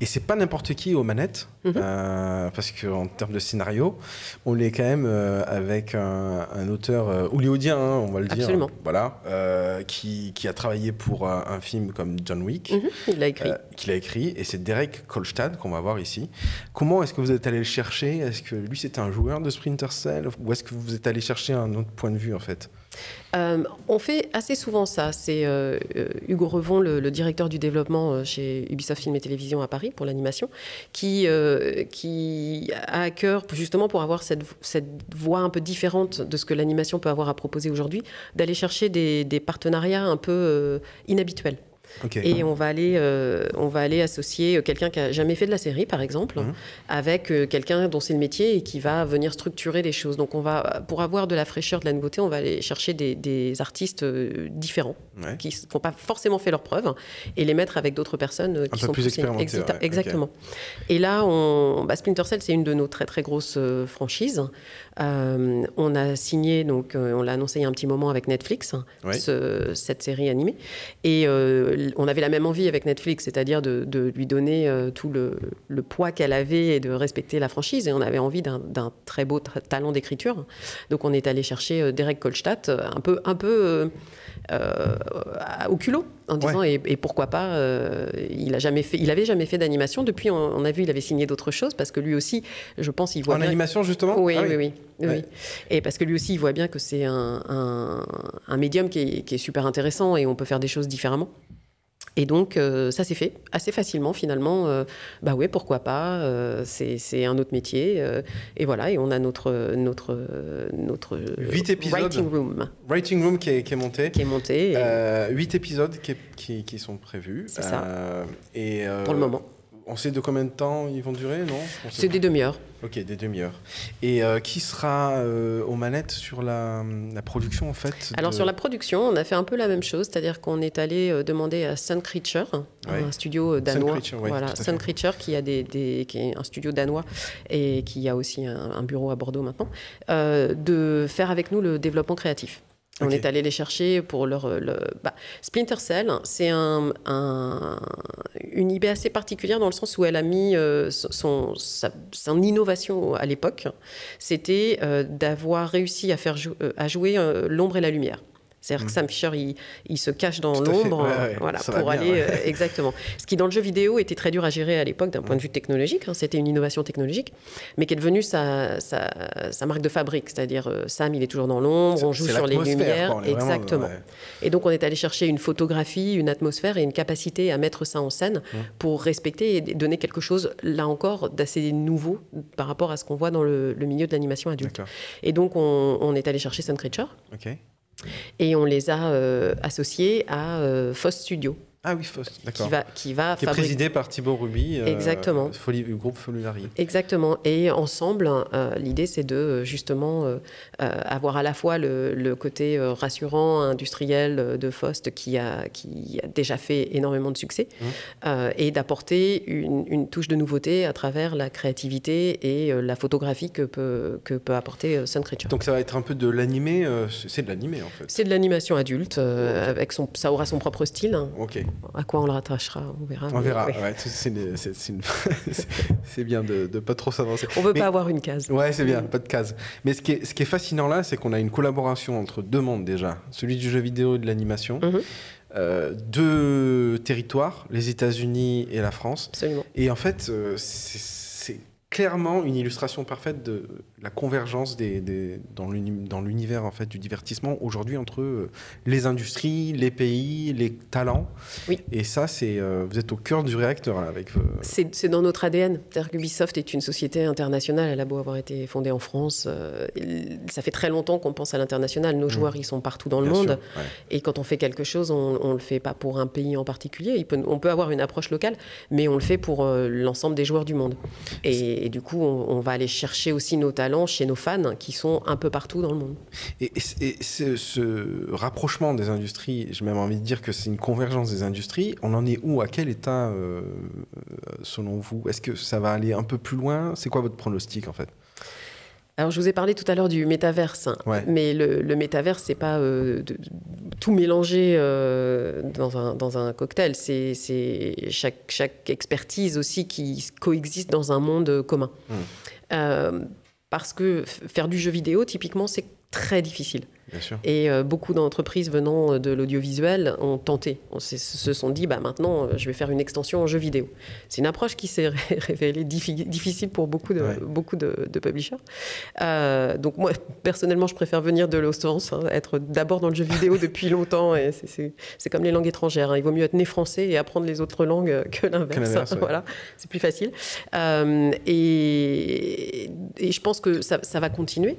Et c'est pas n'importe qui aux manettes, Mhm. euh, parce qu'en termes de scénario, on est quand même euh, avec un, un auteur euh, hollywoodien, hein, on va le dire. Absolument. Voilà, euh, qui, qui a travaillé pour un, film comme John Wick, Mhm, Il l'a écrit. qu'il a écrit, et c'est Derek Kolstad qu'on va voir ici. Comment est-ce que vous êtes allé le chercher? Est-ce que lui c'était un joueur de Splinter Cell? Ou est-ce que vous êtes allé chercher un autre point de vue en fait? Euh, on fait assez souvent ça. C'est euh, euh, Hugo Revon, le, directeur du développement chez Ubisoft Film et Télévision à Paris pour l'animation, qui, a à cœur, justement pour avoir cette, cette voix un peu différente de ce que l'animation peut avoir à proposer aujourd'hui, d'aller chercher des, partenariats un peu inhabituels. Et on va aller, euh, on va aller associer euh, quelqu'un qui a jamais fait de la série, par exemple, Mhm. avec euh, quelqu'un dont c'est le métier et qui va venir structurer les choses. Donc, on va, pour avoir de la fraîcheur, de la nouveauté, on va aller chercher des, des artistes différents Ouais. qui n'ont pas forcément fait leurs preuves et les mettre avec d'autres personnes qui sont plus expérimentées, ouais. Exactement. Et là, on, bah, Splinter Cell, c'est une de nos très très grosses franchises. Euh, on a signé, donc on l'a annoncé il y a un petit moment avec Netflix, Ouais. ce- cette série animée. Et on avait la même envie avec Netflix, c'est-à-dire de, de lui donner euh, tout le, le poids qu'elle avait et de respecter la franchise. Et on avait envie d'un très beau tra- talent d'écriture. Donc on est allé chercher euh, Derek Kolstadt, euh, un peu, un peu euh, au culot, en disant et, et pourquoi pas. euh, il a jamais fait, il avait jamais fait d'animation. Depuis, on, on a vu, il avait signé d'autres choses parce que lui aussi, je pense, il voit En bien. animation justement? Oui, Ah oui, oui, oui. Ouais. Et parce que lui aussi, il voit bien que c'est un, un, un médium qui est, qui est super intéressant et on peut faire des choses différemment. Et donc, euh, ça s'est fait assez facilement finalement. Euh, bah ouais, pourquoi pas euh, C'est c'est un autre métier. euh, et voilà, et on a notre, notre, notre Huit épisodes. writing room Writing Room qui est, qui est monté. qui est monté et- Euh, huit épisodes qui, qui- qui sont prévus. C'est ça. Euh, et, euh, pour le moment. On sait de combien de temps ils vont durer, non? C'est des demi-heures. Ok, des demi-heures. Et euh, qui sera euh, aux manettes sur la, la production en fait Alors de- sur la production, on a fait un peu la même chose, c'est-à-dire qu'on est allé euh, demander à Sun Creature, Ouais. un studio danois, Creature, ouais, voilà, Sun. Creature qui a des, des- qui est un studio danois et qui a aussi un, un bureau à Bordeaux maintenant, de faire avec nous le développement créatif. On est allé les chercher pour leur. euh, Le, bah, Splinter Cell, c'est un, un- une idée assez particulière dans le sens où elle a mis euh, son, sa- son innovation à l'époque. C'était euh, d'avoir réussi à, faire jou- à jouer euh, l'ombre et la lumière. C'est-à-dire que Sam Fisher, il, il se cache dans l'ombre, ouais, ouais, voilà, pour bien, aller ouais. euh, exactement. Ce qui dans le jeu vidéo était très dur à gérer à l'époque d'un point de vue technologique. hein, C'était une innovation technologique, mais qui est devenue sa, sa, sa marque de fabrique. C'est-à-dire euh, Sam, il est toujours dans l'ombre, on joue sur les lumières, quoi, vraiment- exactement. Et donc on est allé chercher une photographie, une atmosphère et une capacité à mettre ça en scène Mmh. pour respecter et donner quelque chose, là encore, d'assez nouveau par rapport à ce qu'on voit dans le, le milieu de l'animation adulte. Et donc on, on est allé chercher Sun Creature. Et on les a euh, associés à euh, Foss Studio, Ah oui, Faust, d'accord. qui va, qui va Qui est présidé par Thibaut Ruby. euh, Exactement. Le groupe Folulari. Exactement. Et ensemble, euh, l'idée, c'est de euh, justement euh, avoir à la fois le, le côté rassurant, industriel de Faust qui a, qui a déjà fait énormément de succès, Mmh. et d'apporter une, une touche de nouveauté à travers la créativité et la photographie que peut, que peut apporter Sun Creature. Donc ça va être un peu de l'animé. c'est de l'animé en fait. C'est de l'animation adulte, avec son, ça aura son propre style. hein. Ok. À quoi on le rattachera, on verra. On mais verra. Ouais, c'est- c'est une- c'est- c'est une- c'est- c'est bien de ne pas trop s'avancer. On veut Mais- pas avoir une case. Ouais, c'est bien, pas de case. Mais ce qui est, ce qui est fascinant là, c'est qu'on a une collaboration entre deux mondes déjà, celui du jeu vidéo et de l'animation, Mhm. Euh, deux territoires, les États-Unis et la France. Absolument. Et en fait, euh, c'est clairement une illustration parfaite de la convergence des, des- dans l'uni- dans l'univers en fait du divertissement aujourd'hui entre euh, les industries, les pays, les talents. Oui. Et ça, c'est euh, vous êtes au cœur du réacteur là, avec. euh, C'est dans notre ADN. C'est-à-dire qu'Ubisoft est une société internationale. Elle a beau avoir été fondée en France. euh, ça fait très longtemps qu'on pense à l'international. Nos joueurs, ils sont partout dans le monde. sûr, ouais. Et quand on fait quelque chose, on ne le fait pas pour un pays en particulier. Il peut- on peut avoir une approche locale, mais on le fait pour l'ensemble des joueurs du monde. Et, et du coup, on, va aller chercher aussi nos talents chez nos fans qui sont un peu partout dans le monde. Et, ce rapprochement des industries, j'ai même envie de dire que c'est une convergence des industries. On en est où? À quel état, euh, selon vous? Est-ce que ça va aller un peu plus loin? C'est quoi votre pronostic en fait? Alors, je vous ai parlé tout à l'heure du métaverse, hein. Ouais. mais le, le métaverse, c'est pas euh, de- tout mélanger euh, dans, un, dans un cocktail. C'est chaque, chaque expertise aussi qui coexiste dans un monde commun. Mm. Euh, parce que faire du jeu vidéo, typiquement, c'est très difficile. Bien sûr. Et euh, beaucoup d'entreprises venant de l'audiovisuel ont tenté. On se sont dit, bah, maintenant, euh, je vais faire une extension en jeu vidéo. C'est une approche qui s'est ré- révélée diffi- difficile pour beaucoup de, Ouais. beaucoup de, de publishers. Euh, donc moi, personnellement, je préfère venir de l'Ostance, hein, être d'abord dans le jeu vidéo depuis longtemps. Et c'est- comme les langues étrangères. hein. Il vaut mieux être né français et apprendre les autres langues euh, que l'inverse. l'inverse, ouais. voilà, c'est plus facile. Euh, et, et je pense que ça, ça va continuer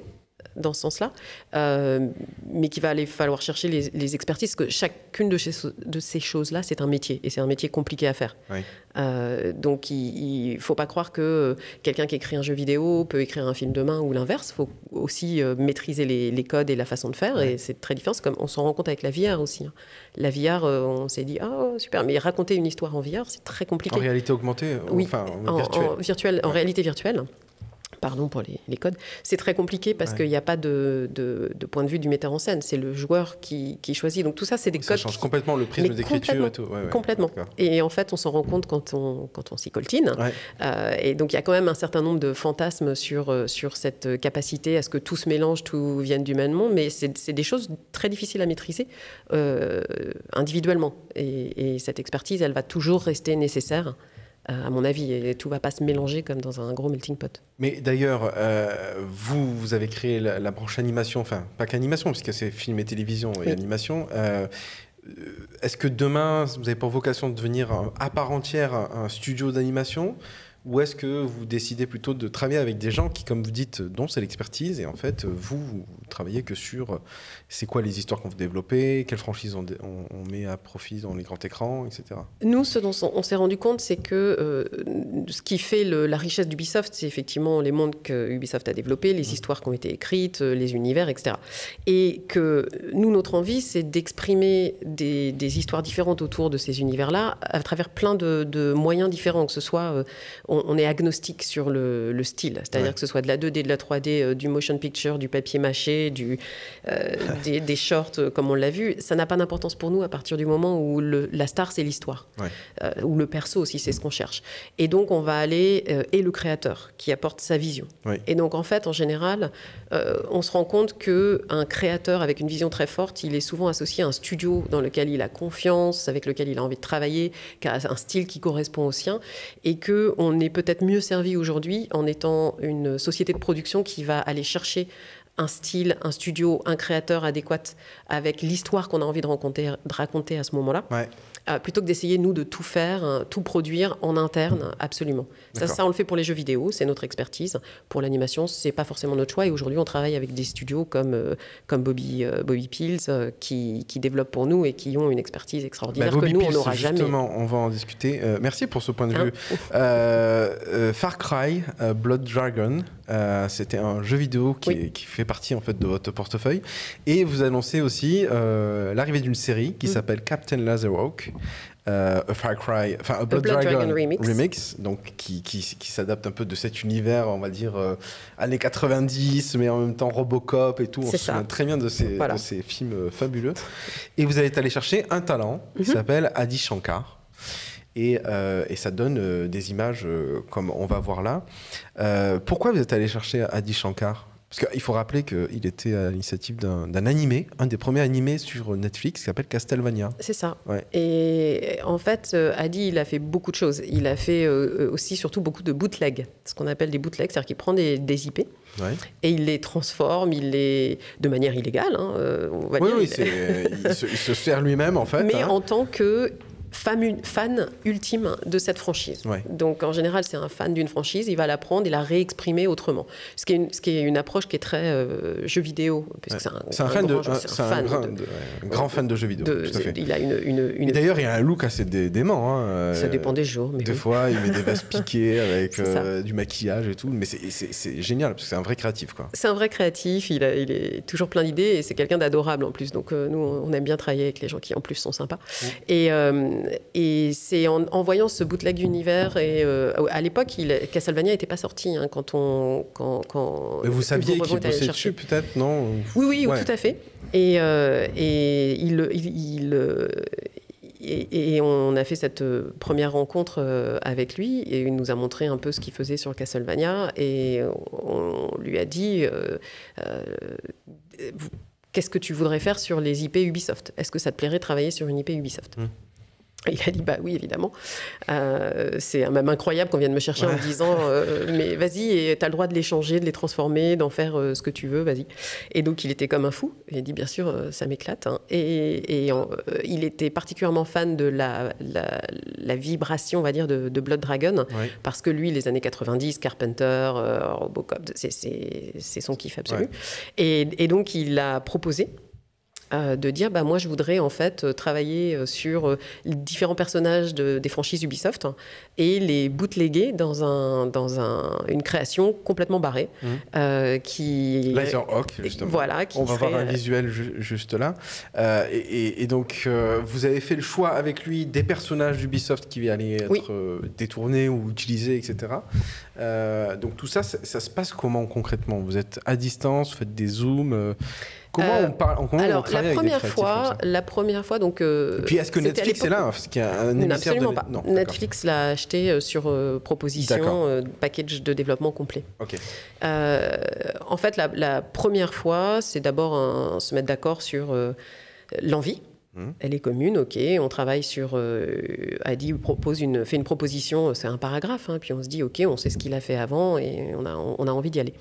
dans ce sens-là, euh, mais qu'il va aller falloir chercher les, les expertises, parce que chacune de ces, de ces choses-là, c'est un métier, et c'est un métier compliqué à faire. Oui. Euh, donc il ne faut pas croire que quelqu'un qui écrit un jeu vidéo peut écrire un film demain ou l'inverse, il faut aussi euh, maîtriser les, les codes et la façon de faire, et c'est très différent, C'est comme on s'en rend compte avec la VR aussi. hein. La VR, on s'est dit, ah super, mais raconter une histoire en VR, c'est très compliqué. En réalité augmentée, Oui, enfin en, virtuelle. en virtuel, en réalité virtuelle. Pardon pour les, les codes. C'est très compliqué parce Ouais. qu'il n'y a pas de, de- de point de vue du metteur en scène. C'est le joueur qui, qui choisit. Donc tout ça, c'est des Ça codes change qui- complètement le prisme d'écriture et tout. Ouais, ouais, complètement. Et en fait, on s'en rend compte quand on, quand on s'y coltine. Euh, et donc, il y a quand même un certain nombre de fantasmes sur, euh, sur cette capacité à ce que tout se mélange, tout vienne du même monde. Mais c'est des choses très difficiles à maîtriser euh, individuellement. Et, et cette expertise, elle va toujours rester nécessaire, à mon avis. Et tout va pas se mélanger comme dans un gros melting pot. Mais d'ailleurs, euh, vous, vous avez créé la, la branche animation, enfin, pas qu'animation, puisque c'est film et télévision et Oui. animation. Euh, euh, Est-ce que demain, vous avez pour vocation de devenir à part entière un studio d'animation? Ou est-ce que vous décidez plutôt de travailler avec des gens qui, comme vous dites, dont c'est l'expertise et en fait, vous, vous travaillez que sur euh, c'est quoi les histoires qu'on veut développer, quelles franchises on, dé- on- on met à profit dans les grands écrans, etc. Nous, ce dont on s'est rendu compte, c'est que euh, ce qui fait le- la richesse d'Ubisoft, c'est effectivement les mondes que Ubisoft a développés, les histoires qui ont été écrites, euh, les univers, etc. Et que nous, notre envie, c'est d'exprimer des, des histoires différentes autour de ces univers-là à travers plein de, de moyens différents, que ce soit, euh, on, on est agnostique sur le, le style, c'est-à-dire Ouais. que ce soit de la 2D, de la 3D, euh, du motion picture, du papier mâché, du, euh, des, des shorts, euh, comme on l'a vu, ça n'a pas d'importance pour nous à partir du moment où le- la star, c'est l'histoire. Ouais. Euh, ou le perso aussi, c'est ce qu'on cherche. Et donc, on va aller, et le créateur, qui apporte sa vision. Et donc, en fait, en général, on se rend compte qu'un créateur avec une vision très forte, il est souvent associé à un studio dans lequel il a confiance, avec lequel il a envie de travailler, qui a un style qui correspond au sien, et qu'on est peut-être mieux servi aujourd'hui en étant une société de production qui va aller chercher un style, un studio, un créateur adéquat avec l'histoire qu'on a envie de raconter, à ce moment-là. Euh, plutôt que d'essayer, nous, de tout faire, hein, tout produire en interne, absolument. Ça, on le fait pour les jeux vidéo, c'est notre expertise. Pour l'animation, c'est pas forcément notre choix. Et aujourd'hui, on travaille avec des studios comme, euh, comme Bobby, euh, Bobby Pills, qui, qui développent pour nous et qui ont une expertise extraordinaire Bah, que nous, on n'aura jamais. Justement, on va en discuter. Euh, merci pour ce point de Hein vue. Euh, Far Cry, euh, Blood Dragon, c'était un jeu vidéo qui, Oui. est- qui fait partie en fait de votre portefeuille. Et vous annoncez aussi l'arrivée d'une série qui Mm. s'appelle Captain Laserhawk. Euh, a Far Cry, enfin a Blood, Blood Dragon, Dragon remix. donc qui, qui, qui s'adapte un peu de cet univers, on va dire euh, années 90, mais en même temps Robocop et tout. On se souvient très bien de ces, Voilà. de ces films euh, fabuleux. Et vous allez aller chercher un talent qui Mhm. s'appelle Adi Shankar. Et, euh, et ça donne des images comme on va voir là. Pourquoi vous êtes allé chercher Adi Shankar? Parce qu'il faut rappeler qu'il était à l'initiative d'un animé, un des premiers animés sur Netflix qui s'appelle Castlevania. C'est ça. Ouais. Et en fait, euh, Adi, il a fait beaucoup de choses. Il a fait euh, aussi, surtout, beaucoup de bootlegs, ce qu'on appelle des bootlegs, c'est-à-dire qu'il prend des, des IP Ouais. et il les transforme, il les de manière illégale, hein, euh, on va Oui, dire. oui, Il- c'est- il, se, il se sert lui-même en fait. mais hein. en tant que fan, fan ultime de cette franchise. Ouais. Donc en général, c'est un fan d'une franchise, il va la prendre et la réexprimer autrement. Ce qui est une, ce qui est une approche qui est très euh, jeu vidéo. parce que Ouais. C'est un, fan grand un un fan grand, de- grand fan de jeux vidéo. de- tout à fait. il a une, une, une- Et d'ailleurs, il a un look assez dé- dément. hein, ça euh, dépend des jours, mais Des oui. fois, il met des vestes piquées avec ça. euh, du maquillage et tout. Mais c'est- génial parce que c'est un vrai créatif. C'est un vrai créatif, il, a- il est toujours plein d'idées et c'est quelqu'un d'adorable en plus. Donc euh, nous, on aime bien travailler avec les gens qui en plus sont sympas. Et, euh, et c'est en, en voyant ce bootleg d'univers, et euh, à l'époque, Castlevania n'était pas sorti hein, quand on... Quand, quand Mais vous saviez qu'il bossait dessus, peut-être, non? Oui, oui, Ouais. tout à fait. Et, euh, et il, il- il, euh, et, et on a fait cette première rencontre avec lui et il nous a montré un peu ce qu'il faisait sur Castlevania et on lui a dit euh, euh, qu'est-ce que tu voudrais faire sur les IP Ubisoft? Est-ce que ça te plairait de travailler sur une IP Ubisoft? Hmm. Et il a dit bah oui évidemment. Euh, c'est même incroyable qu'on vienne me chercher en me disant euh, mais vas-y et t'as le droit de les changer, de les transformer, d'en faire euh, ce que tu veux, vas-y. Et donc il était comme un fou. Il a dit bien sûr ça m'éclate. hein. Et, et, il était particulièrement fan de la, la, la vibration on va dire de, de Blood Dragon Ouais. parce que lui les années 90 Carpenter, Robocop, c'est- son kiff absolu. Ouais. Et, et donc il a proposé euh, de dire bah moi je voudrais en fait euh, travailler euh, sur les différents personnages de- des franchises Ubisoft hein, et les bootleguer dans un dans un, une création complètement barrée euh, qui Laserhawk, justement. voilà qui On va voir un visuel ju- juste là. Et, et- et donc, vous avez fait le choix avec lui des personnages d'Ubisoft qui allaient être Oui. détournés ou utilisés, etc. Donc, tout ça, ça, ça se passe comment concrètement? Vous êtes à distance, vous faites des zooms Comment Euh, on parle comment alors la première fois la première fois donc euh, Et puis, est-ce que Netflix est là Parce qu'il y a un Non, absolument de... pas. Non. Netflix l'a acheté euh, sur euh, proposition, package de développement complet. Ok. En fait, la, la première fois, c'est d'abord se mettre d'accord sur l'envie. Mhm. Elle est commune, ok. On travaille sur. Euh, Adi propose une, fait une proposition, c'est un paragraphe, hein, puis on se dit, ok, on sait ce qu'il a fait avant et on a, on a envie d'y aller.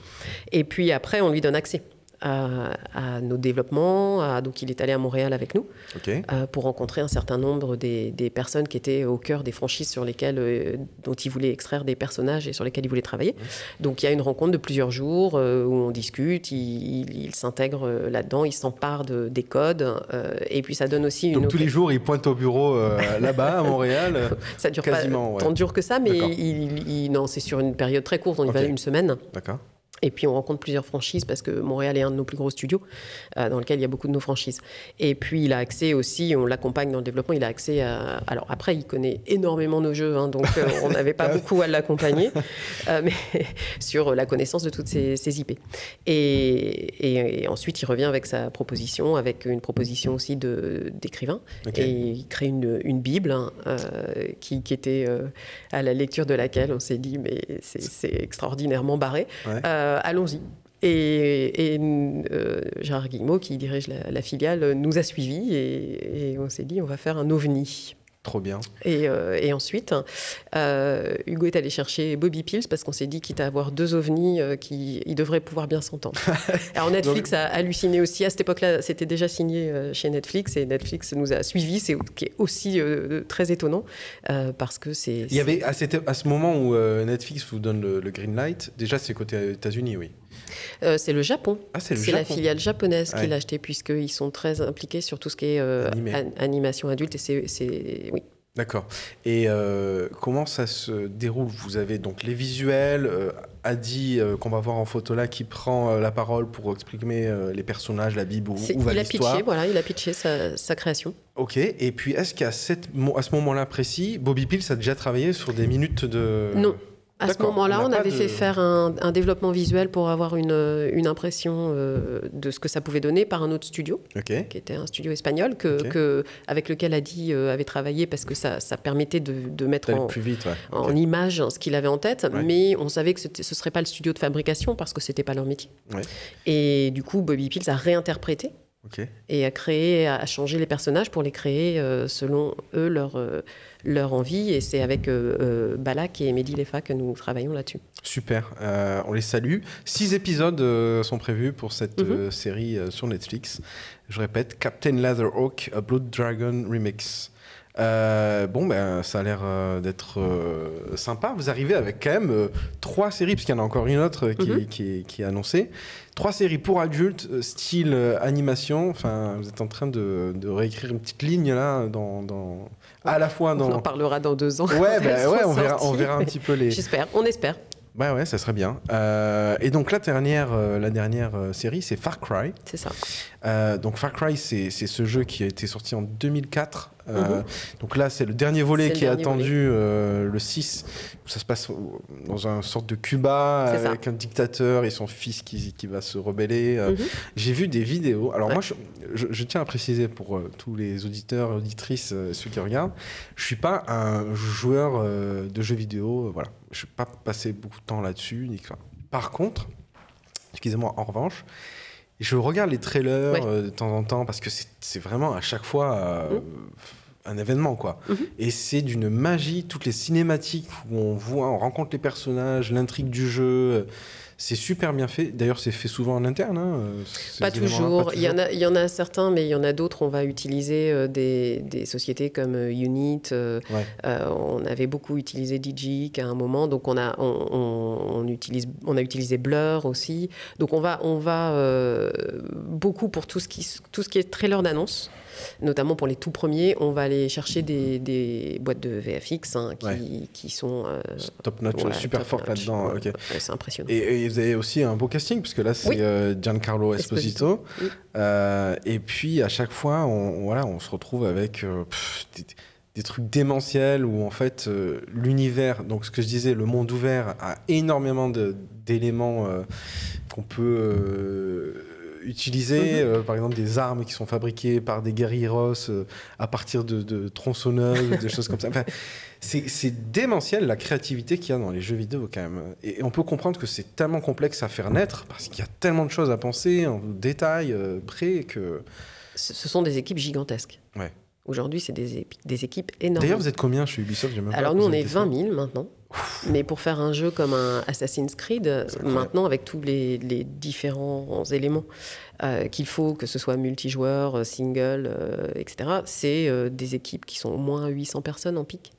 Et puis après, on lui donne accès à, à nos développements. à- donc, il est allé à Montréal avec nous euh, pour rencontrer un certain nombre des, des personnes qui étaient au cœur des franchises sur lesquelles, euh, dont il voulait extraire des personnages et sur lesquels il voulait travailler. Donc il y a une rencontre de plusieurs jours euh, où on discute, il, il- il s'intègre là-dedans, il s'empare de, des codes et puis ça donne aussi une... Donc, tous les jours, il pointe au bureau là-bas, à Montréal. ça dure quasiment, pas ouais. tant dur que ça, mais D'accord. il, il- non, c'est sur une période très courte, on y va Ok. une semaine. D'accord. Et puis on rencontre plusieurs franchises parce que Montréal est un de nos plus gros studios euh, dans lequel il y a beaucoup de nos franchises. Et puis il a accès aussi, on l'accompagne dans le développement, il a accès à... Alors après, il connaît énormément nos jeux, hein, donc euh, on n'avait pas beaucoup à l'accompagner, euh, mais sur la connaissance de toutes ces, ces IP. Et, et- et ensuite, il revient avec sa proposition, avec une proposition aussi d'écrivain. Et il crée une, une Bible hein, qui, qui était à la lecture de laquelle on s'est dit, mais c'est- c'est extraordinairement barré. Ouais. Euh, Allons-y. Et, euh, Gérard Guillemot, qui dirige la, la filiale, nous a suivis et, et on s'est dit on va faire un ovni. Trop bien. Et, euh, et ensuite, euh, Hugo est allé chercher Bobby Pills parce qu'on s'est dit, quitte à avoir deux ovnis, euh, qui, ils devraient pouvoir bien s'entendre. Alors Netflix a halluciné aussi. À cette époque-là, c'était déjà signé euh, chez Netflix et Netflix nous a suivis, c'est qui est aussi très étonnant parce que c'est. Il y avait à, cette- à ce moment où Netflix vous donne le, le green light, déjà c'est côté États-Unis, oui. Euh, c'est le Japon. Ah, c'est la filiale japonaise Ouais. qui l'a acheté puisqu'ils sont très impliqués sur tout ce qui est euh, an- animation adulte et c'est- oui. D'accord. Et euh, comment ça se déroule? Vous avez donc les visuels, Adi euh, qu'on va voir en photo là qui prend euh, la parole pour exprimer euh, les personnages, la Bible ou C'est- où va il a l'histoire. pitché, voilà, il a pitché sa, sa création. Ok. Et puis est-ce qu'à à ce moment-là précis, Bobby Pills a déjà travaillé sur des minutes de Non. À ce moment-là, on avait de- fait faire un, un développement visuel pour avoir une, une impression euh, de ce que ça pouvait donner par un autre studio, qui était un studio espagnol, que, avec lequel Adi euh, avait travaillé parce que ça, ça permettait de, de mettre en, plus vite, ouais. en image ce qu'il avait en tête, Ouais. mais on savait que ce ne serait pas le studio de fabrication parce que c'était pas leur métier. Ouais. Et du coup, Bobby Pills a réinterprété et a créé, a changé les personnages pour les créer euh, selon eux leur, euh, leur envie. Et c'est avec euh, euh, Balak et Mehdi Lefa que nous travaillons là-dessus. Super, Euh, on les salue. Six épisodes sont prévus pour cette Mhm. série sur Netflix. Je répète, Captain Leatherhawk, A Blood Dragon Remix. Euh, bon, ben, ça a l'air euh, d'être euh, sympa. Vous arrivez avec quand même trois séries, puisqu'il y en a encore une autre qui, Mhm. qui est, qui est annoncée. Trois séries pour adultes, style animation. Enfin, vous êtes en train de, de réécrire une petite ligne là, dans, dans- à la fois On en parlera dans deux ans. Ouais, Elles ouais, on verra, on sorties. verra un petit peu les. J'espère, on espère. Ouais, ouais, ça serait bien. Euh, et donc la dernière, euh, la dernière euh, série, c'est Far Cry. C'est ça. Euh, donc Far Cry, c'est c'est ce jeu qui a été sorti en 2004. Euh, Mhm. Donc là, c'est le dernier volet qui est attendu, euh, le 6. Ça se passe dans un sorte de Cuba ça. avec un dictateur et son fils qui, qui va se rebeller. Euh, Mhm. J'ai vu des vidéos. Alors Ouais. moi, je, je- je tiens à préciser pour euh, tous les auditeurs, auditrices, ceux qui regardent, je suis pas un joueur de jeux vidéo. voilà, je suis pas passé beaucoup de temps là-dessus. Par contre, excusez-moi, en revanche, je regarde les trailers Ouais. euh, de temps en temps parce que c'est vraiment à chaque fois euh, Mhm. un événement quoi. Mhm. Et c'est d'une magie, toutes les cinématiques où on voit, on rencontre les personnages, l'intrigue du jeu. euh, C'est super bien fait. D'ailleurs, c'est fait souvent en interne. hein, euh, Pas toujours. Il y, en a, il y en a certains, mais il y en a d'autres. On va utiliser euh, des, des sociétés comme euh, Unit. Ouais. euh, on avait beaucoup utilisé Digic à un moment. Donc, on a, on, on- on utilise, on a utilisé Blur aussi. Donc, on va, on va euh, beaucoup pour tout ce, qui, tout ce qui est trailer d'annonce. Notamment pour les tout premiers, on va aller chercher des, des boîtes de VFX hein, qui, Ouais. qui sont euh, Top notch, ouais, super top forte notch. là-dedans. Ouais, ok. ouais, c'est impressionnant. Et, et vous avez aussi un beau casting, puisque là, c'est Oui. euh, Giancarlo Esposito. Esposito, oui. Euh, et puis, à chaque fois, on, voilà, on se retrouve avec pff, des, des trucs démentiels où, en fait, l'univers, donc ce que je disais, le monde ouvert a énormément d'éléments qu'on peut utiliser. Mhm. Euh, par exemple, des armes qui sont fabriquées par des guerrieros euh, à partir de, de tronçonneuses, des choses comme ça. Enfin, c'est c'est démentiel la créativité qu'il y a dans les jeux vidéo quand même. Et, on peut comprendre que c'est tellement complexe à faire naître parce qu'il y a tellement de choses à penser en détail euh, près que. Ce sont des équipes gigantesques. Ouais. Aujourd'hui, c'est des, des équipes énormes. D'ailleurs, vous êtes combien chez Ubisoft? Alors nous, on est question. 20 000 maintenant. Mais pour faire un jeu comme un Assassin's Creed, maintenant avec tous les, les différents éléments euh, qu'il faut, que ce soit multijoueur, euh, single, euh, etc., c'est euh, des équipes qui sont au moins 800 personnes en pic.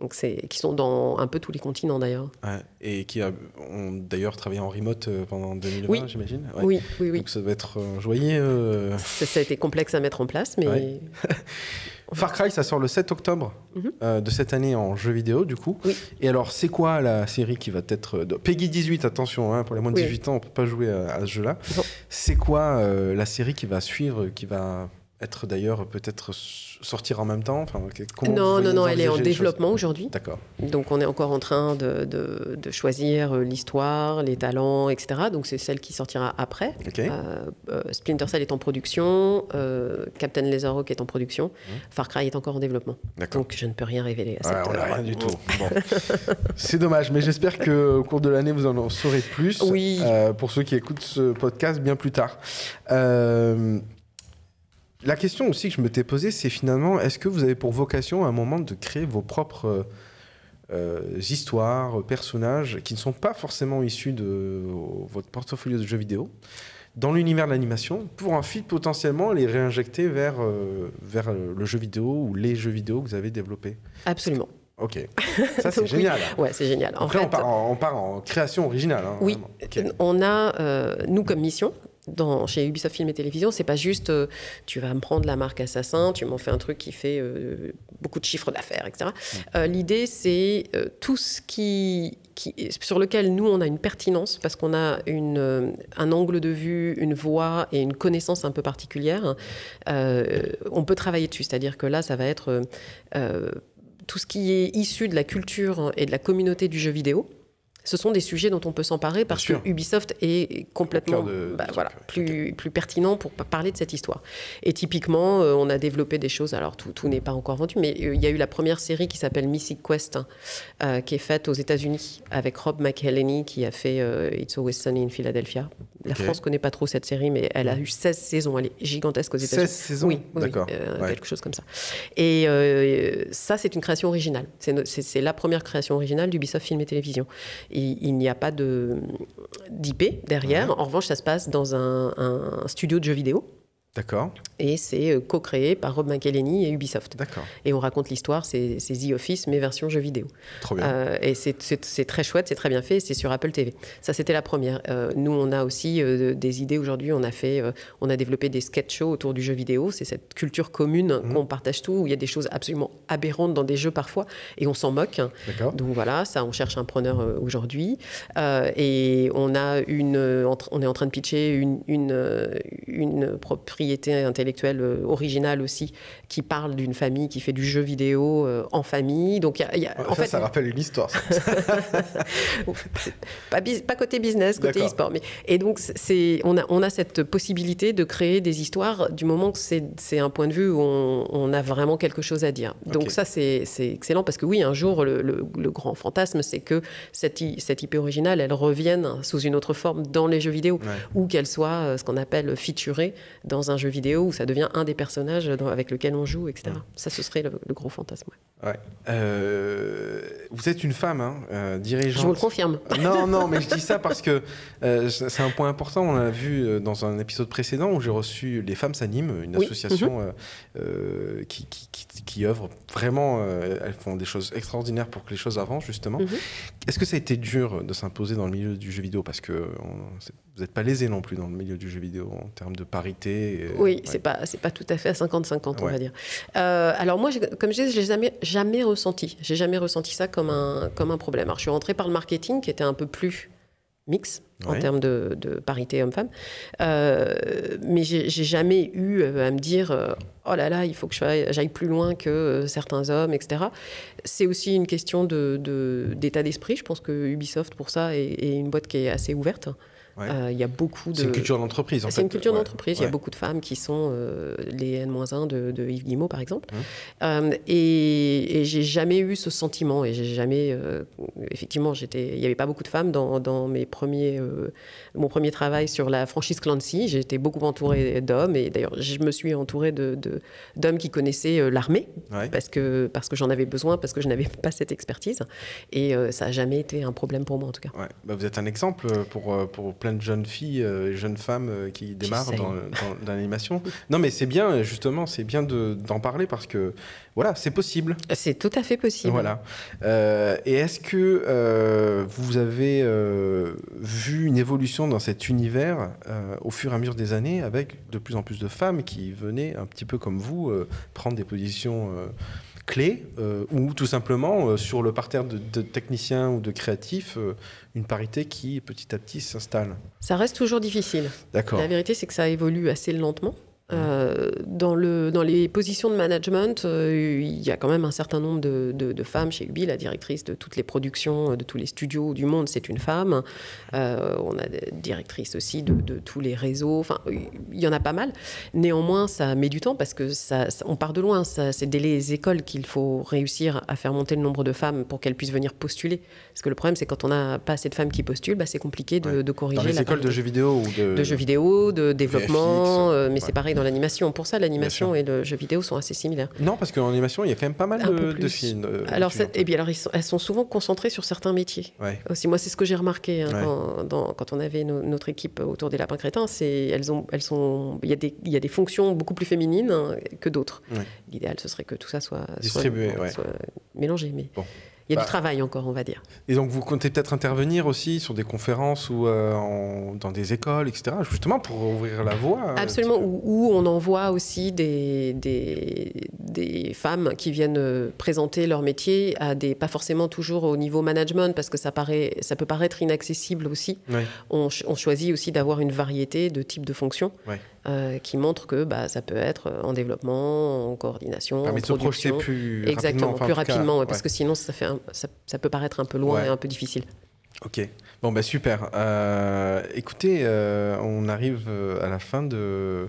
Donc c'est qui sont dans un peu tous les continents d'ailleurs. Ouais, et qui a, ont d'ailleurs travaillé en remote pendant 2020, Oui. j'imagine. Ouais. Oui, oui, oui. Donc ça doit être joyeux. Ça, ça a été complexe à mettre en place, mais Ouais. Far Cry, ça sort le 7 octobre Mhm. euh, de cette année en jeu vidéo, du coup. Oui. Et alors, c'est quoi la série qui va être. euh, de- Peggy 18, attention, hein, pour les moins de Oui. 18 ans, on peut pas jouer à, à ce jeu-là. C'est quoi euh, la série qui va suivre, qui va être d'ailleurs peut-être sortir en même temps enfin, que- non, non, non, elle est en développement aujourd'hui. D'accord. Donc on est encore en train de, de- de choisir euh, l'histoire, les talents, etc. Donc c'est celle qui sortira après. Ok. Euh, euh, Splinter Cell est en production, euh, Captain Laserhawk est en production, Far Cry est encore en développement. Donc je ne peux rien révéler à Ouais, cette on n'a heure. rien du tout. Bon. C'est dommage, mais j'espère qu'au cours de l'année, vous en saurez plus. Oui. euh, pour ceux qui écoutent ce podcast bien plus tard. La question aussi que je me t'ai posée, c'est finalement, est-ce que vous avez pour vocation à un moment de créer vos propres euh, euh, histoires, personnages, qui ne sont pas forcément issus de votre portfolio de jeux vidéo dans l'univers de l'animation pour ensuite potentiellement les réinjecter vers, euh, vers le jeu vidéo ou les jeux vidéo que vous avez développés? Absolument. Ok, ça c'est oui. génial. Ouais, c'est génial. En Après, fait, on, part en, on part en création originale. hein, Oui, on a, euh, nous comme mission, dans, chez Ubisoft Film et Télévision, c'est pas juste euh, tu vas me prendre la marque Assassin, tu m'en fais un truc qui fait euh, beaucoup de chiffres d'affaires, etc. Euh, L'idée, c'est tout ce qui, qui, sur lequel nous, on a une pertinence parce qu'on a une, un angle de vue, une voix et une connaissance un peu particulière. On peut travailler dessus, c'est-à-dire que là, ça va être. tout ce qui est issu de la culture et de la communauté du jeu vidéo. Ce sont des sujets dont on peut s'emparer parce que. Ubisoft est complètement de- bah, voilà, plus, plus pertinent pour pa- parler de cette histoire. Et typiquement, euh, on a développé des choses, alors tout, tout n'est pas encore vendu, mais euh, il y a eu la première série qui s'appelle Mythic Quest, hein, euh, qui est faite aux États-Unis avec Rob McElhenney qui a fait It's Always Sunny in Philadelphia. La. France connaît pas trop cette série, mais elle a eu 16 saisons, elle est gigantesque aux États-Unis. 16 saisons Oui, oui, D'accord. euh, Ouais. quelque chose comme ça. Et euh, ça, c'est une création originale. C'est la première création originale d'Ubisoft Film et Télévision. Et il n'y a pas de- d'IP derrière. En revanche, ça se passe dans un, un studio de jeux vidéo. D'accord. Et c'est euh, co-créé par Rob McElhenney et Ubisoft. D'accord. Et on raconte l'histoire, c'est The Office, mais version jeu vidéo. Trop bien. Euh, et c'est- très chouette, c'est très bien fait, c'est sur Apple TV. Ça, c'était la première. Euh, nous, on a aussi euh, des idées aujourd'hui. On a fait, on a développé des sketch shows autour du jeu vidéo. C'est cette culture commune Mhm. qu'on partage tout, où il y a des choses absolument aberrantes dans des jeux parfois, et on s'en moque. D'accord. Donc voilà, ça, on cherche un preneur aujourd'hui. Et on, a une, on est en train de pitcher une, une, une propriété intellectuelle euh, originale aussi, qui parle d'une famille qui fait du jeu vidéo euh, en famille. Donc il y a- y a, en ça, fait, ça rappelle une histoire. ça. pas, pas côté business, côté e-sport. Mais, et donc, c'est, on, a, on a cette possibilité de créer des histoires du moment que c'est, c'est un point de vue où on, on a vraiment quelque chose à dire. Donc ça, c'est, c'est excellent parce que oui, un jour, le, le- le grand fantasme, c'est que cette, cette IP originale, elle revienne sous une autre forme dans les jeux vidéo Ouais. ou qu'elle soit euh, ce qu'on appelle featurée dans un jeu vidéo où ça devient un des personnages dans- avec lequel on joue, etc. Ça, ce serait le, le gros fantasme. ouais. Ouais. Euh, vous êtes une femme, hein, euh, dirigeante. Je vous le confirme. Non, non, mais je dis ça parce que euh, c'est un point important. On l'a vu dans un épisode précédent où j'ai reçu Les Femmes s'animent, une Oui. association euh, qui, qui, qui, qui œuvre vraiment. elles font des choses extraordinaires pour que les choses avancent, justement. Mhm. Est-ce que ça a été dur de s'imposer dans le milieu du jeu vidéo? Parce que on- vous n'êtes pas lésé non plus dans le milieu du jeu vidéo en termes de parité. et- Oui, ouais. c'est pas c'est pas tout à fait à 50-50, on va dire. Euh, alors moi, j'ai- comme je disais, je l'ai jamais jamais ressenti. J'ai jamais ressenti ça comme un comme un problème. Alors je suis rentrée par le marketing, qui était un peu plus mix en termes de, de parité homme-femme, Euh, mais j'ai j'ai jamais eu euh, à me dire euh, oh là là, il faut que j'aille plus loin que euh, certains hommes, etc. C'est aussi une question de- d'état d'esprit. Je pense que Ubisoft pour ça est, est une boîte qui est assez ouverte. Ouais. Euh, Il y a beaucoup de C'est une culture d'entreprise. en c'est une culture Ouais. d'entreprise. Il y a beaucoup de femmes qui sont euh, les N-1 de, de Yves Guillemot, par exemple. Mmh. Euh, et et j'ai jamais eu ce sentiment. Et j'ai jamais. effectivement, j'étais. Il n'y avait pas beaucoup de femmes dans, dans mes premiers, mon premier travail sur la franchise Clancy. Été beaucoup entourée d'hommes. Et d'ailleurs, je me suis entourée de- de- d'hommes qui connaissaient l'armée. Parce que, parce que j'en avais besoin, parce que je n'avais pas cette expertise. Et ça n'a jamais été un problème pour moi, en tout cas. Bah, vous êtes un exemple pour, pour plein de jeunes filles euh, et jeunes femmes euh, qui démarrent dans, dans- dans l'animation. Non, mais c'est bien, justement, c'est bien de- d'en parler parce que, voilà, c'est possible. C'est tout à fait possible. Voilà. Euh, et est-ce que euh, vous avez vu une évolution dans cet univers au fur et à mesure des années avec de plus en plus de femmes qui venaient, un petit peu comme vous, prendre des positions clés euh, ou tout simplement euh, sur le parterre de, de techniciens ou de créatifs, euh, une parité qui petit à petit s'installe Ça reste toujours difficile. D'accord. La vérité, c'est que ça évolue assez lentement. Euh, dans, le, dans les positions de management, euh, il y a quand même un certain nombre de, de- de femmes chez Ubi. La directrice de toutes les productions, de tous les studios du monde, c'est une femme. Euh, on a des directrices aussi de, de tous les réseaux. Enfin, il y en a pas mal. Néanmoins, ça met du temps parce que ça, ça- on part de loin. C'est dès les écoles qu'il faut réussir à faire monter le nombre de femmes pour qu'elles puissent venir postuler. Parce que le problème, c'est quand on n'a pas assez de femmes qui postulent, bah, c'est compliqué de, Ouais. corriger Dans les la écoles de jeux vidéo ou de, jeux vidéo, de développement, euh, mais ouais. c'est pareil dans l'animation. Pour ça, l'animation et le jeu vidéo sont assez similaires. Non, parce qu'en animation, il y a quand même pas mal de, filles. euh, alors, et bien, alors ils sont- elles sont souvent concentrées sur certains métiers. Ouais. Aussi, moi, c'est ce que j'ai remarqué hein, Ouais. quand, dans- quand on avait no- notre équipe autour des lapins crétins. C'est elles ont, elles sont. Il y a des, il y a des fonctions beaucoup plus féminines hein, que d'autres. Ouais. L'idéal, ce serait que tout ça soit Distribué, mélangé, mais Bon. Il y a Bah. du travail encore, on va dire. Et donc, vous comptez peut-être intervenir aussi sur des conférences ou euh, en- dans des écoles, etc., justement pour ouvrir la voie. un Absolument, où, on envoie aussi des, des, des femmes qui viennent euh, présenter leur métier à des, pas forcément toujours au niveau management, parce que ça, paraît, ça peut paraître inaccessible aussi. Ouais. On, on choisit aussi d'avoir une variété de types de fonctions Ouais. Euh, qui montrent que bah, ça peut être en développement, en coordination, Permet en de se projeter production. plus Exactement, rapidement. enfin, en plus cas, rapidement, ouais, parce ouais. que sinon ça, fait un- ça, ça peut paraître un peu loin Ouais. et un peu difficile. Ok, bon bah super. Euh, écoutez, euh, on arrive euh, à la fin de,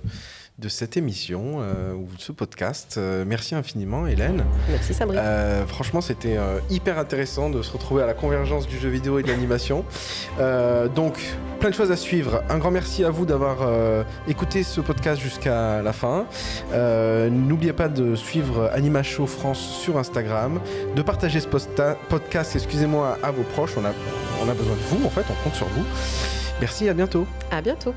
de cette émission euh, ou de ce podcast. Euh, merci infiniment Hélène. Merci Sabri. Euh, franchement, c'était hyper intéressant de se retrouver à la convergence du jeu vidéo et de l'animation. Donc, plein de choses à suivre. Un grand merci à vous d'avoir écouté ce podcast jusqu'à la fin. N'oubliez pas de suivre Anima Show France sur Instagram, de partager ce podcast, excusez-moi, à vos proches. On a, on a besoin de vous, en fait, on compte sur vous. Merci, à bientôt. À bientôt.